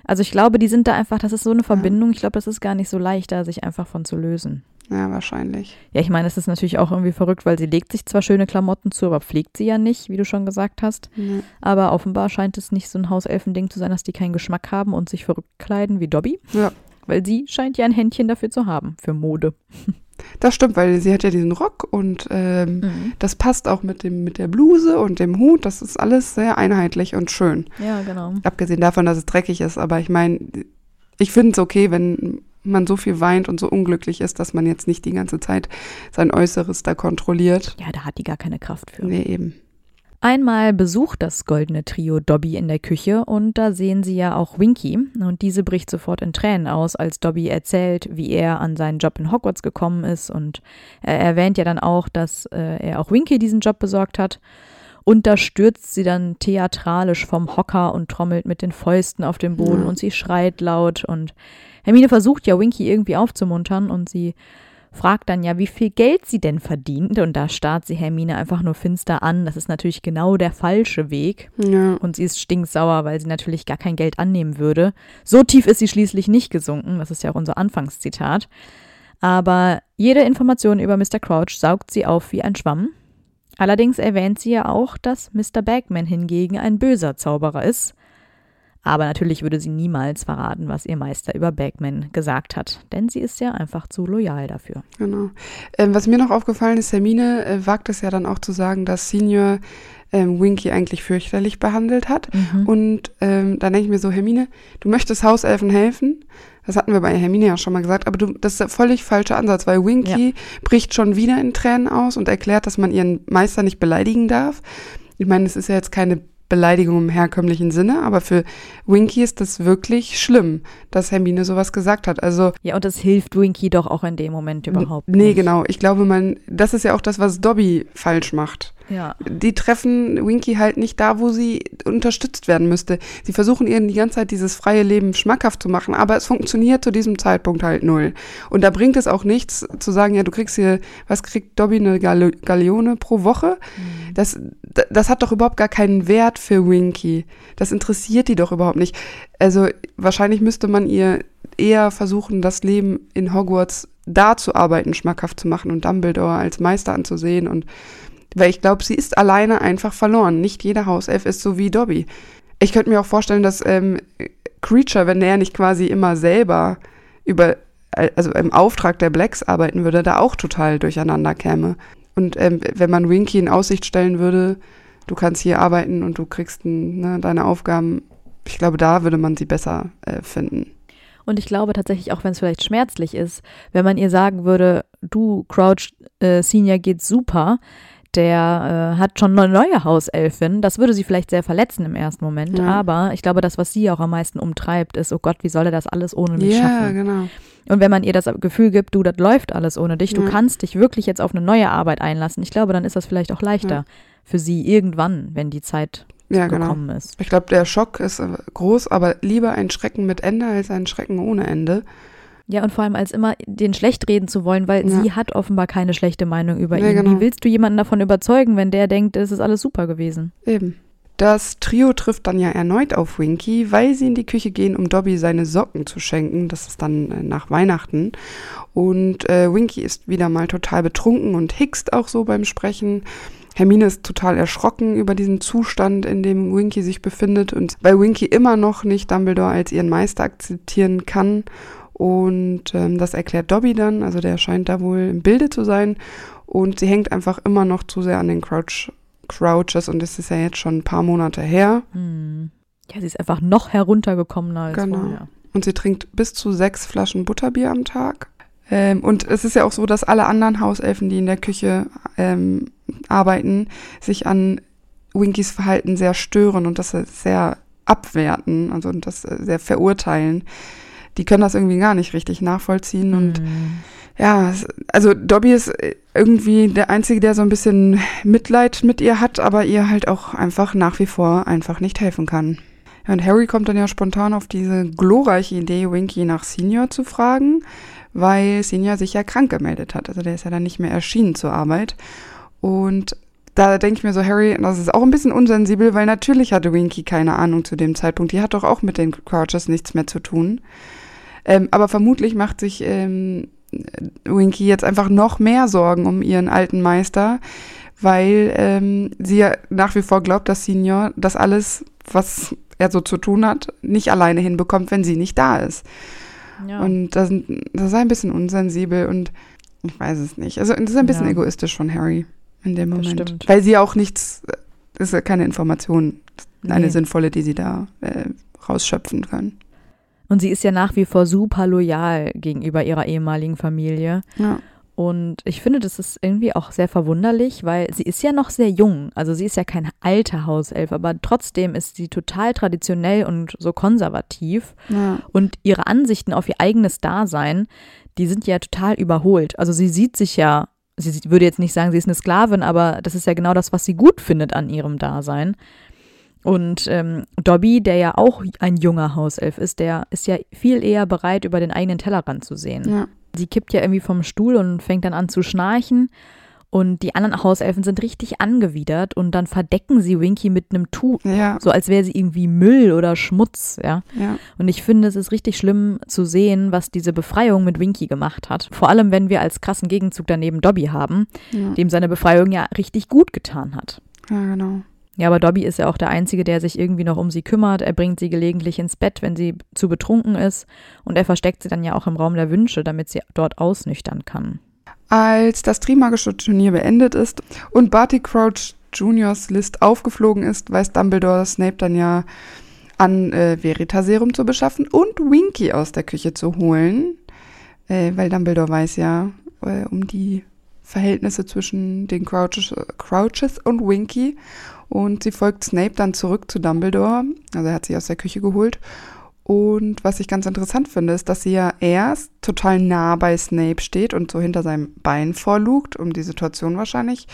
Also ich glaube, die sind da einfach, das ist so eine Verbindung. Ich glaube, das ist gar nicht so leicht, da sich einfach von zu lösen. Ja, wahrscheinlich. Ja, ich meine, es ist natürlich auch irgendwie verrückt, weil sie legt sich zwar schöne Klamotten zu, aber pflegt sie ja nicht, wie du schon gesagt hast. Ja. Aber offenbar scheint es nicht so ein Hauselfending zu sein, dass die keinen Geschmack haben und sich verrückt kleiden wie Dobby. Ja. Weil sie scheint ja ein Händchen dafür zu haben, für Mode. Das stimmt, weil sie hat ja diesen Rock und ähm, Mhm. das passt auch mit, dem, mit der Bluse und dem Hut. Das ist alles sehr einheitlich und schön. Ja, genau. Abgesehen davon, dass es dreckig ist. Aber ich meine, ich finde es okay, wenn man so viel weint und so unglücklich ist, dass man jetzt nicht die ganze Zeit sein Äußeres da kontrolliert. Ja, da hat die gar keine Kraft für. Nee, eben. Einmal besucht das goldene Trio Dobby in der Küche und da sehen sie ja auch Winky und diese bricht sofort in Tränen aus, als Dobby erzählt, wie er an seinen Job in Hogwarts gekommen ist und er erwähnt ja dann auch, dass äh, er auch Winky diesen Job besorgt hat. Und da stürzt sie dann theatralisch vom Hocker und trommelt mit den Fäusten auf den Boden Ja. und sie schreit laut und Hermine versucht ja Winky irgendwie aufzumuntern und sie fragt dann ja, wie viel Geld sie denn verdient. Und da starrt sie Hermine einfach nur finster an. Das ist natürlich genau der falsche Weg. Ja. Und sie ist stinksauer, weil sie natürlich gar kein Geld annehmen würde. So tief ist sie schließlich nicht gesunken. Das ist ja auch unser Anfangszitat. Aber jede Information über Mr. Crouch saugt sie auf wie ein Schwamm. Allerdings erwähnt sie ja auch, dass Mr. Bagman hingegen ein böser Zauberer ist. Aber natürlich würde sie niemals verraten, was ihr Meister über Bagman gesagt hat, denn sie ist ja einfach zu loyal dafür. Genau. Ähm, was mir noch aufgefallen ist, Hermine äh, wagt es ja dann auch zu sagen, dass Senior ähm, Winky eigentlich fürchterlich behandelt hat. Und ähm, dann denke ich mir so, Hermine, du möchtest Hauselfen helfen. Das hatten wir bei Hermine ja schon mal gesagt, aber du, das ist der völlig falsche Ansatz, weil Winky bricht schon wieder in Tränen aus und erklärt, dass man ihren Meister nicht beleidigen darf. Ich meine, es ist ja jetzt keine Beleidigung im herkömmlichen Sinne, aber für Winky ist das wirklich schlimm, dass Hermine sowas gesagt hat. Also Ja, und das hilft Winky doch auch in dem Moment überhaupt Nee, nicht. genau. Ich glaube, man, das ist ja auch das, was Dobby falsch macht. Ja. Die treffen Winky halt nicht da, wo sie unterstützt werden müsste. Sie versuchen ihr die ganze Zeit dieses freie Leben schmackhaft zu machen, aber es funktioniert zu diesem Zeitpunkt halt null. Und da bringt es auch nichts zu sagen, ja, du kriegst hier, was kriegt Dobby eine Gal Galeone pro Woche? Das, d- das hat doch überhaupt gar keinen Wert für Winky. Das interessiert die doch überhaupt nicht. Also wahrscheinlich müsste man ihr eher versuchen, das Leben in Hogwarts da zu arbeiten, schmackhaft zu machen und Dumbledore als Meister anzusehen und weil ich glaube, sie ist alleine einfach verloren. Nicht jeder Hauself ist so wie Dobby. Ich könnte mir auch vorstellen, dass ähm, Creature, wenn der nicht quasi immer selber über, also im Auftrag der Blacks arbeiten würde, da auch total durcheinander käme. Und ähm, wenn man Winky in Aussicht stellen würde, du kannst hier arbeiten und du kriegst ne, deine Aufgaben, ich glaube, da würde man sie besser äh, finden. Und ich glaube tatsächlich, auch wenn es vielleicht schmerzlich ist, wenn man ihr sagen würde, du, Crouch äh, Senior geht super, der äh, hat schon eine neue Hauselfin, das würde sie vielleicht sehr verletzen im ersten Moment. Ja. Aber ich glaube, das, was sie auch am meisten umtreibt, ist, oh Gott, wie soll er das alles ohne mich Ja, schaffen? genau. Und wenn man ihr das Gefühl gibt, du, das läuft alles ohne dich, du Ja. kannst dich wirklich jetzt auf eine neue Arbeit einlassen, ich glaube, dann ist das vielleicht auch leichter Ja. für sie irgendwann, wenn die Zeit Ja, genau. gekommen ist. Ich glaube, der Schock ist äh, groß, aber lieber ein Schrecken mit Ende als ein Schrecken ohne Ende. Ja, und vor allem als immer den schlecht reden zu wollen, weil Ja. sie hat offenbar keine schlechte Meinung über Ja, ihn. genau. Wie willst du jemanden davon überzeugen, wenn der denkt, es ist alles super gewesen? Eben. Das Trio trifft dann ja erneut auf Winky, weil sie in die Küche gehen, um Dobby seine Socken zu schenken. Das ist dann äh, nach Weihnachten. Und äh, Winky ist wieder mal total betrunken und hickst auch so beim Sprechen. Hermine ist total erschrocken über diesen Zustand, in dem Winky sich befindet und weil Winky immer noch nicht Dumbledore als ihren Meister akzeptieren kann. Und ähm, das erklärt Dobby dann, also der scheint da wohl im Bilde zu sein. Und sie hängt einfach immer noch zu sehr an den Crouch, Crouches und es ist ja jetzt schon ein paar Monate her. Hm. Ja, sie ist einfach noch heruntergekommener als Genau. vorher. Und sie trinkt bis zu sechs Flaschen Butterbier am Tag. Ähm, und es ist ja auch so, dass alle anderen Hauselfen, die in der Küche ähm, arbeiten, sich an Winkys Verhalten sehr stören und das sehr abwerten, also und das äh, sehr verurteilen. Die können das irgendwie gar nicht richtig nachvollziehen und Hm. ja, also Dobby ist äh, irgendwie der Einzige, der so ein bisschen Mitleid mit ihr hat, aber ihr halt auch einfach nach wie vor einfach nicht helfen kann. Und Harry kommt dann ja spontan auf diese glorreiche Idee, Winky nach Senior zu fragen, weil Senior sich ja krank gemeldet hat. Also der ist ja dann nicht mehr erschienen zur Arbeit. Und da denke ich mir so, Harry, das ist auch ein bisschen unsensibel, weil natürlich hatte Winky keine Ahnung zu dem Zeitpunkt. Die hat doch auch mit den Crouches nichts mehr zu tun. Ähm, aber vermutlich macht sich ähm, Winky jetzt einfach noch mehr Sorgen um ihren alten Meister, weil ähm, sie ja nach wie vor glaubt, dass Senior das alles, was er so zu tun hat, nicht alleine hinbekommt, wenn sie nicht da ist. Ja. Und das, das ist ein bisschen unsensibel und ich weiß es nicht. Also das ist ein bisschen Ja. egoistisch von Harry in dem Moment. Weil sie auch nichts, das ist ja keine Information, eine Nee. sinnvolle, die sie da äh, rausschöpfen können. Und sie ist ja nach wie vor super loyal gegenüber ihrer ehemaligen Familie. Ja. Und ich finde, das ist irgendwie auch sehr verwunderlich, weil sie ist ja noch sehr jung. Also sie ist ja kein alter Hauself, aber trotzdem ist sie total traditionell und so konservativ. Ja. Und ihre Ansichten auf ihr eigenes Dasein, die sind ja total überholt. Also sie sieht sich ja, sie würde jetzt nicht sagen, sie ist eine Sklavin, aber das ist ja genau das, was sie gut findet an ihrem Dasein. Und ähm, Dobby, der ja auch ein junger Hauself ist, der ist ja viel eher bereit, über den eigenen Tellerrand zu sehen. Ja. Sie kippt ja irgendwie vom Stuhl und fängt dann an zu schnarchen. Und die anderen Hauselfen sind richtig angewidert und dann verdecken sie Winky mit einem Tuch, Ja. so als wäre sie irgendwie Müll oder Schmutz, ja. Ja. Und ich finde, es ist richtig schlimm zu sehen, was diese Befreiung mit Winky gemacht hat. Vor allem, wenn wir als krassen Gegenzug daneben Dobby haben, Ja. dem seine Befreiung ja richtig gut getan hat. ja, genau. Ja, aber Dobby ist ja auch der Einzige, der sich irgendwie noch um sie kümmert. Er bringt sie gelegentlich ins Bett, wenn sie zu betrunken ist. Und er versteckt sie dann ja auch im Raum der Wünsche, damit sie dort ausnüchtern kann. Als das Trimagische Turnier beendet ist und Barty Crouch Juniors List aufgeflogen ist, weist Dumbledore Snape dann ja an, äh, Veritaserum zu beschaffen und Winky aus der Küche zu holen, äh, weil Dumbledore weiß ja äh, um die Verhältnisse zwischen den Crouches, Crouches und Winky und sie folgt Snape dann zurück zu Dumbledore, also er hat sie aus der Küche geholt und was ich ganz interessant finde, ist, dass sie ja erst total nah bei Snape steht und so hinter seinem Bein vorlugt, um die Situation wahrscheinlich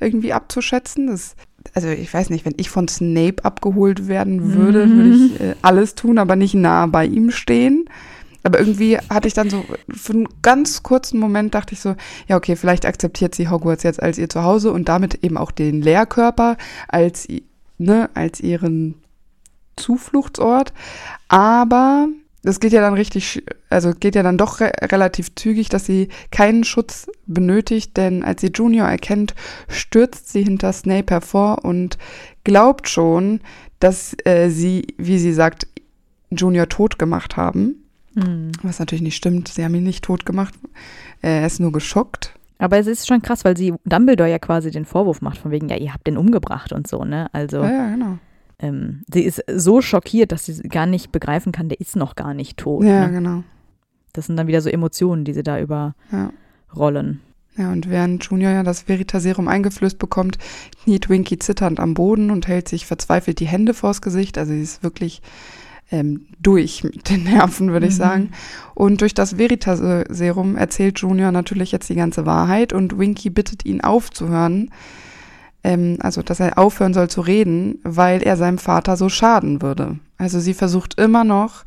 irgendwie abzuschätzen. Das, also ich weiß nicht, wenn ich von Snape abgeholt werden würde, Mhm. würde ich äh, alles tun, aber nicht nah bei ihm stehen. Aber irgendwie hatte ich dann so, für einen ganz kurzen Moment dachte ich so, ja, okay, vielleicht akzeptiert sie Hogwarts jetzt als ihr Zuhause und damit eben auch den Lehrkörper als, ne, als ihren Zufluchtsort. Aber das geht ja dann richtig, also geht ja dann doch re relativ zügig, dass sie keinen Schutz benötigt, denn als sie Junior erkennt, stürzt sie hinter Snape hervor und glaubt schon, dass äh, sie, wie sie sagt, Junior tot gemacht haben. Hm. Was natürlich nicht stimmt. Sie haben ihn nicht tot gemacht. Er ist nur geschockt. Aber es ist schon krass, weil sie Dumbledore ja quasi den Vorwurf macht, von wegen, ja, ihr habt den umgebracht und so, ne? Also Ja, ja, genau. ähm, sie ist so schockiert, dass sie gar nicht begreifen kann, der ist noch gar nicht tot. Ja, ne? genau. Das sind dann wieder so Emotionen, die sie da Ja. überrollen. Ja, und während Junior ja das Veritaserum eingeflößt bekommt, kniet Winky zitternd am Boden und hält sich verzweifelt die Hände vors Gesicht. Also sie ist wirklich ähm, durch mit den Nerven, würde ich Mhm. sagen. Und durch das Veritaserum erzählt Junior natürlich jetzt die ganze Wahrheit und Winky bittet ihn aufzuhören. ähm, also dass er aufhören soll zu reden, weil er seinem Vater so schaden würde. Also sie versucht immer noch,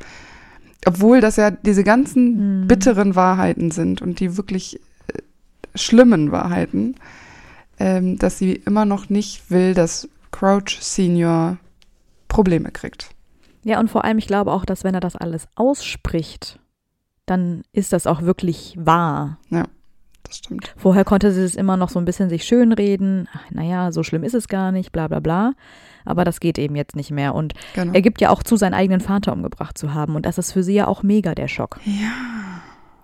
obwohl das ja diese ganzen Mhm. bitteren Wahrheiten sind und die wirklich äh, schlimmen Wahrheiten, ähm, dass sie immer noch nicht will, dass Crouch Senior Probleme kriegt. Ja, und vor allem, ich glaube auch, dass wenn er das alles ausspricht, dann ist das auch wirklich wahr. Das stimmt. Vorher konnte sie es immer noch so ein bisschen sich schönreden. Ach, naja, so schlimm ist es gar nicht, bla bla bla. Aber das geht eben jetzt nicht mehr. Und Genau. er gibt ja auch zu, seinen eigenen Vater umgebracht zu haben. Und das ist für sie ja auch mega der Schock. Ja.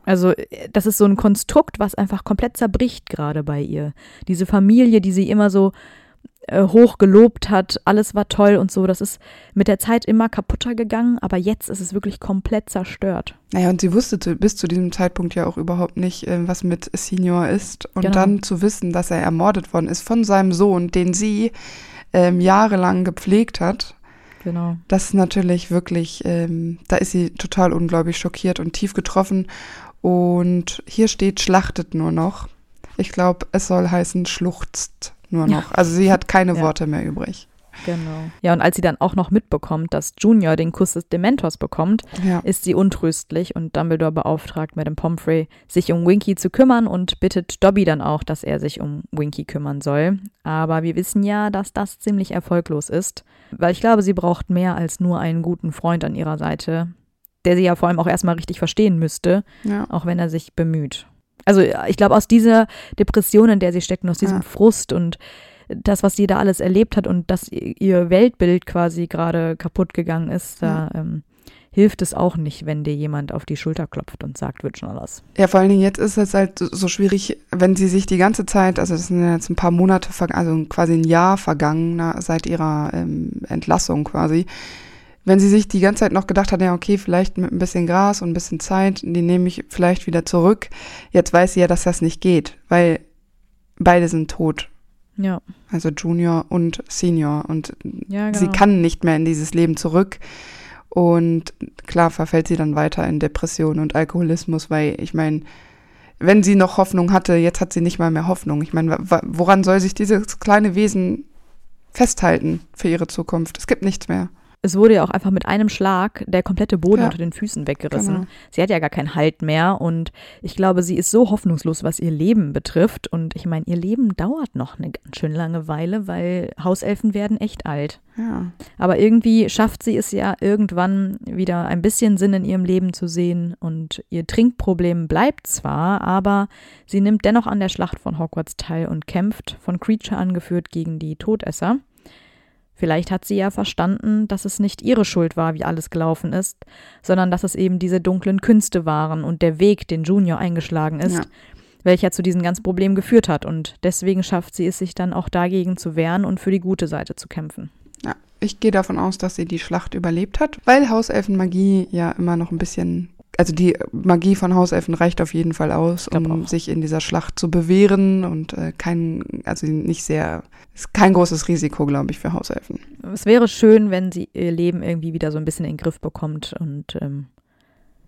Also, äh, das ist so ein Konstrukt, was einfach komplett zerbricht gerade bei ihr. Diese Familie, die sie immer so äh, hoch gelobt hat, alles war toll und so, das ist mit der Zeit immer kaputter gegangen, aber jetzt ist es wirklich komplett zerstört. Naja, und sie wusste zu, bis zu diesem Zeitpunkt ja auch überhaupt nicht, äh, was mit Senior ist. Und Genau. dann zu wissen, dass er ermordet worden ist von seinem Sohn, den sie ähm, jahrelang gepflegt hat, Genau. das ist natürlich wirklich, ähm, da ist sie total unglaublich schockiert und tief getroffen. Und hier steht, schlachtet nur noch. Ich glaube, es soll heißen, schluchzt nur Ja. noch. Also sie hat keine Ja. Worte mehr übrig. Genau. Ja, und als sie dann auch noch mitbekommt, dass Junior den Kuss des Dementors bekommt, Ja. ist sie untröstlich und Dumbledore beauftragt Madame Pomfrey, sich um Winky zu kümmern und bittet Dobby dann auch, dass er sich um Winky kümmern soll. Aber wir wissen ja, dass das ziemlich erfolglos ist, weil ich glaube, sie braucht mehr als nur einen guten Freund an ihrer Seite, der sie ja vor allem auch erstmal richtig verstehen müsste, ja. auch wenn er sich bemüht. Also ich glaube, aus dieser Depression, in der sie steckt, und aus diesem Ja. Frust und das, was sie da alles erlebt hat und dass ihr Weltbild quasi gerade kaputt gegangen ist, da ähm, hilft es auch nicht, wenn dir jemand auf die Schulter klopft und sagt, wird schon alles. Ja, vor allen Dingen jetzt ist es halt so schwierig, wenn sie sich die ganze Zeit, also es sind jetzt ein paar Monate, also quasi ein Jahr vergangen seit ihrer ähm, Entlassung quasi, wenn sie sich die ganze Zeit noch gedacht hat, ja okay, vielleicht mit ein bisschen Gras und ein bisschen Zeit, die nehme ich vielleicht wieder zurück. Jetzt weiß sie ja, dass das nicht geht, weil beide sind tot. Ja, Also Junior und Senior und ja, genau. sie kann nicht mehr in dieses Leben zurück. Und klar verfällt sie dann weiter in Depression und Alkoholismus, weil ich meine, wenn sie noch Hoffnung hatte, jetzt hat sie nicht mal mehr Hoffnung. Ich meine, woran soll sich dieses kleine Wesen festhalten für ihre Zukunft? Es gibt nichts mehr. Es wurde ja auch einfach mit einem Schlag der komplette Boden Ja. unter den Füßen weggerissen. Genau. Sie hat ja gar keinen Halt mehr und ich glaube, sie ist so hoffnungslos, was ihr Leben betrifft. Und ich meine, ihr Leben dauert noch eine ganz schön lange Weile, weil Hauselfen werden echt alt. Ja. Aber irgendwie schafft sie es ja irgendwann wieder ein bisschen Sinn in ihrem Leben zu sehen und ihr Trinkproblem bleibt zwar, aber sie nimmt dennoch an der Schlacht von Hogwarts teil und kämpft, von Creature angeführt, gegen die Todesser. Vielleicht hat sie ja verstanden, dass es nicht ihre Schuld war, wie alles gelaufen ist, sondern dass es eben diese dunklen Künste waren und der Weg, den Junior eingeschlagen ist, Ja. welcher zu diesen ganzen Problemen geführt hat. Und deswegen schafft sie es sich dann auch dagegen zu wehren und für die gute Seite zu kämpfen. ja. Ich gehe davon aus, dass sie die Schlacht überlebt hat, weil Hauselfenmagie ja immer noch ein bisschen. Also die Magie von Hauselfen reicht auf jeden Fall aus, um auch. sich in dieser Schlacht zu bewähren und äh, kein, also nicht sehr, ist kein großes Risiko, glaube ich, für Hauselfen. Es wäre schön, wenn sie ihr Leben irgendwie wieder so ein bisschen in den Griff bekommt und ähm,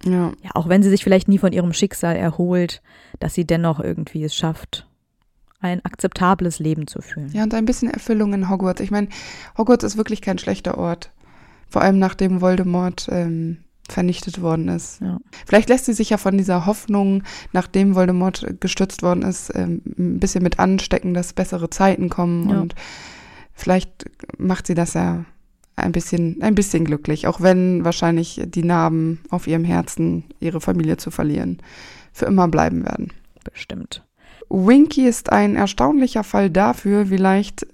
Ja, ja, auch wenn sie sich vielleicht nie von ihrem Schicksal erholt, dass sie dennoch irgendwie es schafft, ein akzeptables Leben zu führen. Ja, und ein bisschen Erfüllung in Hogwarts. Ich meine, Hogwarts ist wirklich kein schlechter Ort. Vor allem nachdem Voldemort ähm, vernichtet worden ist. Ja. Vielleicht lässt sie sich ja von dieser Hoffnung, nachdem Voldemort gestürzt worden ist, ähm, ein bisschen mit anstecken, dass bessere Zeiten kommen. Ja. Und vielleicht macht sie das ja ein bisschen, ein bisschen glücklich, auch wenn wahrscheinlich die Narben auf ihrem Herzen, ihre Familie zu verlieren, für immer bleiben werden. Bestimmt. Winky ist ein erstaunlicher Fall dafür, wie leicht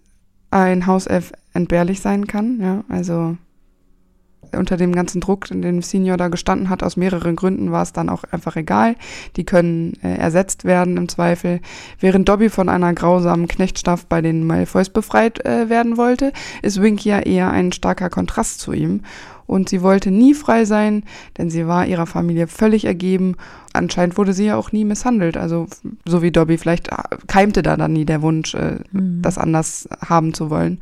ein Hauself entbehrlich sein kann. Ja, also unter dem ganzen Druck, in dem Senior da gestanden hat, aus mehreren Gründen war es dann auch einfach egal. Die können äh, ersetzt werden im Zweifel. Während Dobby von einer grausamen Knechtschaft bei den Malfoys befreit äh, werden wollte, ist Winky ja eher ein starker Kontrast zu ihm. Und sie wollte nie frei sein, denn sie war ihrer Familie völlig ergeben. Anscheinend wurde sie ja auch nie misshandelt. Also so wie Dobby, vielleicht äh, keimte da dann nie der Wunsch, äh, Mhm. das anders haben zu wollen.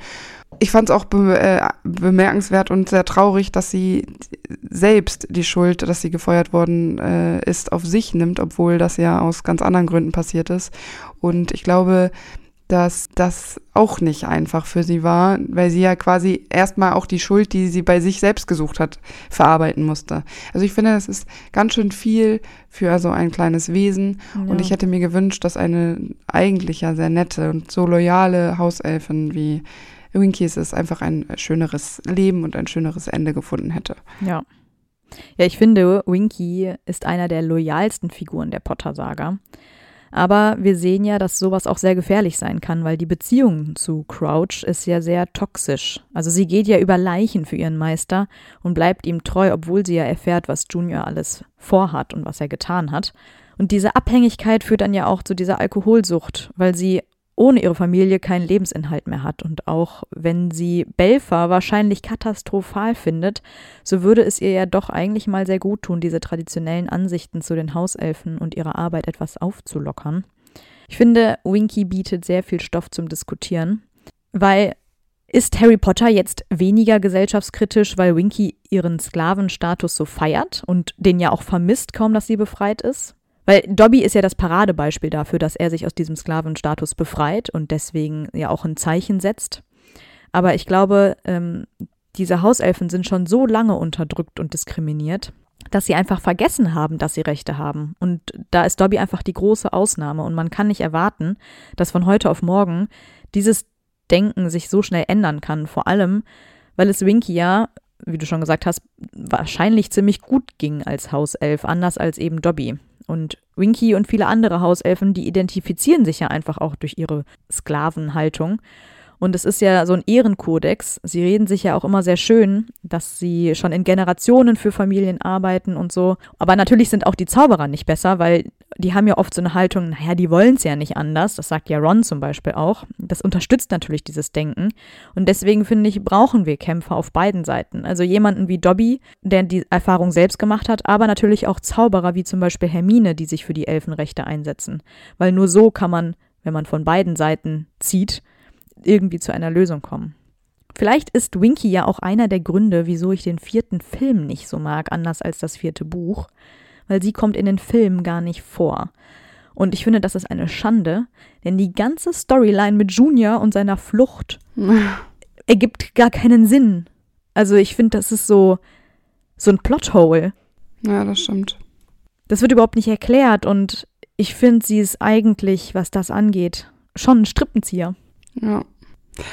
Ich fand es auch be äh, bemerkenswert und sehr traurig, dass sie selbst die Schuld, dass sie gefeuert worden äh, ist, auf sich nimmt, obwohl das ja aus ganz anderen Gründen passiert ist. Und ich glaube, dass das auch nicht einfach für sie war, weil sie ja quasi erstmal auch die Schuld, die sie bei sich selbst gesucht hat, verarbeiten musste. Also ich finde, das ist ganz schön viel für so ein kleines Wesen. Ja. Und ich hätte mir gewünscht, dass eine eigentlich ja sehr nette und so loyale Hauselfin wie Winky es einfach ein schöneres Leben und ein schöneres Ende gefunden hätte. Ja. Ja, ich finde, Winky ist einer der loyalsten Figuren der Potter-Saga. Aber wir sehen ja, dass sowas auch sehr gefährlich sein kann, weil die Beziehung zu Crouch ist ja sehr toxisch. Also sie geht ja über Leichen für ihren Meister und bleibt ihm treu, obwohl sie ja erfährt, was Junior alles vorhat und was er getan hat. Und diese Abhängigkeit führt dann ja auch zu dieser Alkoholsucht, weil sie ohne ihre Familie keinen Lebensinhalt mehr hat. Und auch wenn sie Belfer wahrscheinlich katastrophal findet, so würde es ihr ja doch eigentlich mal sehr gut tun, diese traditionellen Ansichten zu den Hauselfen und ihrer Arbeit etwas aufzulockern. Ich finde, Winky bietet sehr viel Stoff zum Diskutieren, weil ist Harry Potter jetzt weniger gesellschaftskritisch, weil Winky ihren Sklavenstatus so feiert und den ja auch vermisst, kaum dass sie befreit ist? Weil Dobby ist ja das Paradebeispiel dafür, dass er sich aus diesem Sklavenstatus befreit und deswegen ja auch ein Zeichen setzt. Aber ich glaube, ähm, diese Hauselfen sind schon so lange unterdrückt und diskriminiert, dass sie einfach vergessen haben, dass sie Rechte haben. Und da ist Dobby einfach die große Ausnahme. Und man kann nicht erwarten, dass von heute auf morgen dieses Denken sich so schnell ändern kann. Vor allem, weil es Winky ja, wie du schon gesagt hast, wahrscheinlich ziemlich gut ging als Hauself, anders als eben Dobby. Und Winky und viele andere Hauselfen, die identifizieren sich ja einfach auch durch ihre Sklavenhaltung. Und es ist ja so ein Ehrenkodex. Sie reden sich ja auch immer sehr schön, dass sie schon in Generationen für Familien arbeiten und so. Aber natürlich sind auch die Zauberer nicht besser, weil die haben ja oft so eine Haltung, naja, die wollen es ja nicht anders. Das sagt ja Ron zum Beispiel auch. Das unterstützt natürlich dieses Denken. Und deswegen finde ich, brauchen wir Kämpfer auf beiden Seiten. Also jemanden wie Dobby, der die Erfahrung selbst gemacht hat, aber natürlich auch Zauberer wie zum Beispiel Hermine, die sich für die Elfenrechte einsetzen. Weil nur so kann man, wenn man von beiden Seiten zieht, irgendwie zu einer Lösung kommen. Vielleicht ist Winky ja auch einer der Gründe, wieso ich den vierten Film nicht so mag, anders als das vierte Buch, weil sie kommt in den Filmen gar nicht vor. Und ich finde, das ist eine Schande, denn die ganze Storyline mit Junior und seiner Flucht ergibt gar keinen Sinn. Also ich finde, das ist so so ein Plothole. Ja, das stimmt. Das wird überhaupt nicht erklärt und ich finde, sie ist eigentlich, was das angeht, schon ein Strippenzieher. Ja.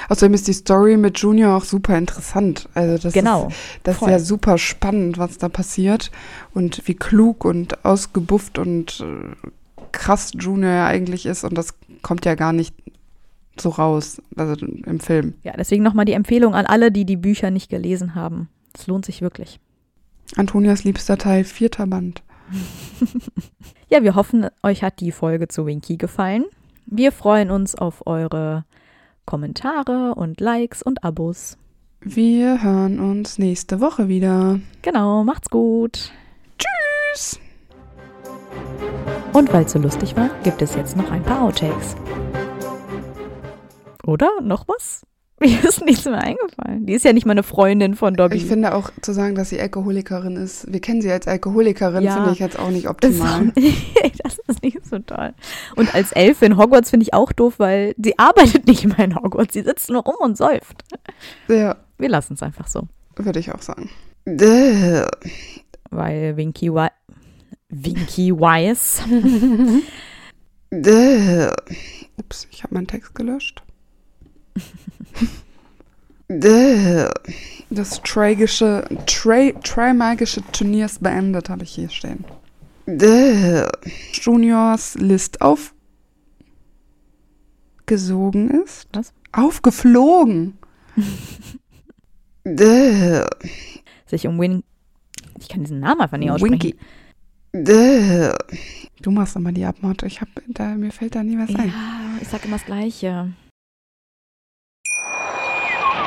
Außerdem ist die Story mit Junior auch super interessant. Also das genau, ist, das ist ja super spannend, was da passiert und wie klug und ausgebufft und äh, krass Junior ja eigentlich ist und das kommt ja gar nicht so raus, also im Film. Ja, deswegen nochmal die Empfehlung an alle, die die Bücher nicht gelesen haben. Es lohnt sich wirklich. Antonias liebster Teil, vierter Band. ja, wir hoffen, euch hat die Folge zu Winky gefallen. Wir freuen uns auf eure Kommentare und Likes und Abos. Wir hören uns nächste Woche wieder. Genau, macht's gut. Tschüss. Und weil es so lustig war, gibt es jetzt noch ein paar Outtakes. Oder? Noch was? Mir ist nichts mehr eingefallen. Die ist ja nicht mal eine Freundin von Dobby. Ich finde auch zu sagen, dass sie Alkoholikerin ist. Wir kennen sie als Alkoholikerin, ja, finde ich jetzt auch nicht optimal. Das ist, auch, das ist nicht so toll. Und als Elfe in Hogwarts finde ich auch doof, weil sie arbeitet nicht mehr in Hogwarts. Sie sitzt nur rum und säuft. Ja. Wir lassen es einfach so. Würde ich auch sagen. Weil Winky, Wi Winky Wise. Ups, ich habe meinen Text gelöscht. Das tragische, Tray, Trimagische Turniers beendet, habe ich hier stehen. Juniors List aufgesogen ist. Was? Aufgeflogen. Sich um Win. Ich kann diesen Namen einfach nicht aussprechen. Winky. Du machst immer die Abmord. Ich hab, da, mir fällt da nie was ja, ein. Ich sag immer das Gleiche.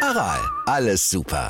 Aral, alles super.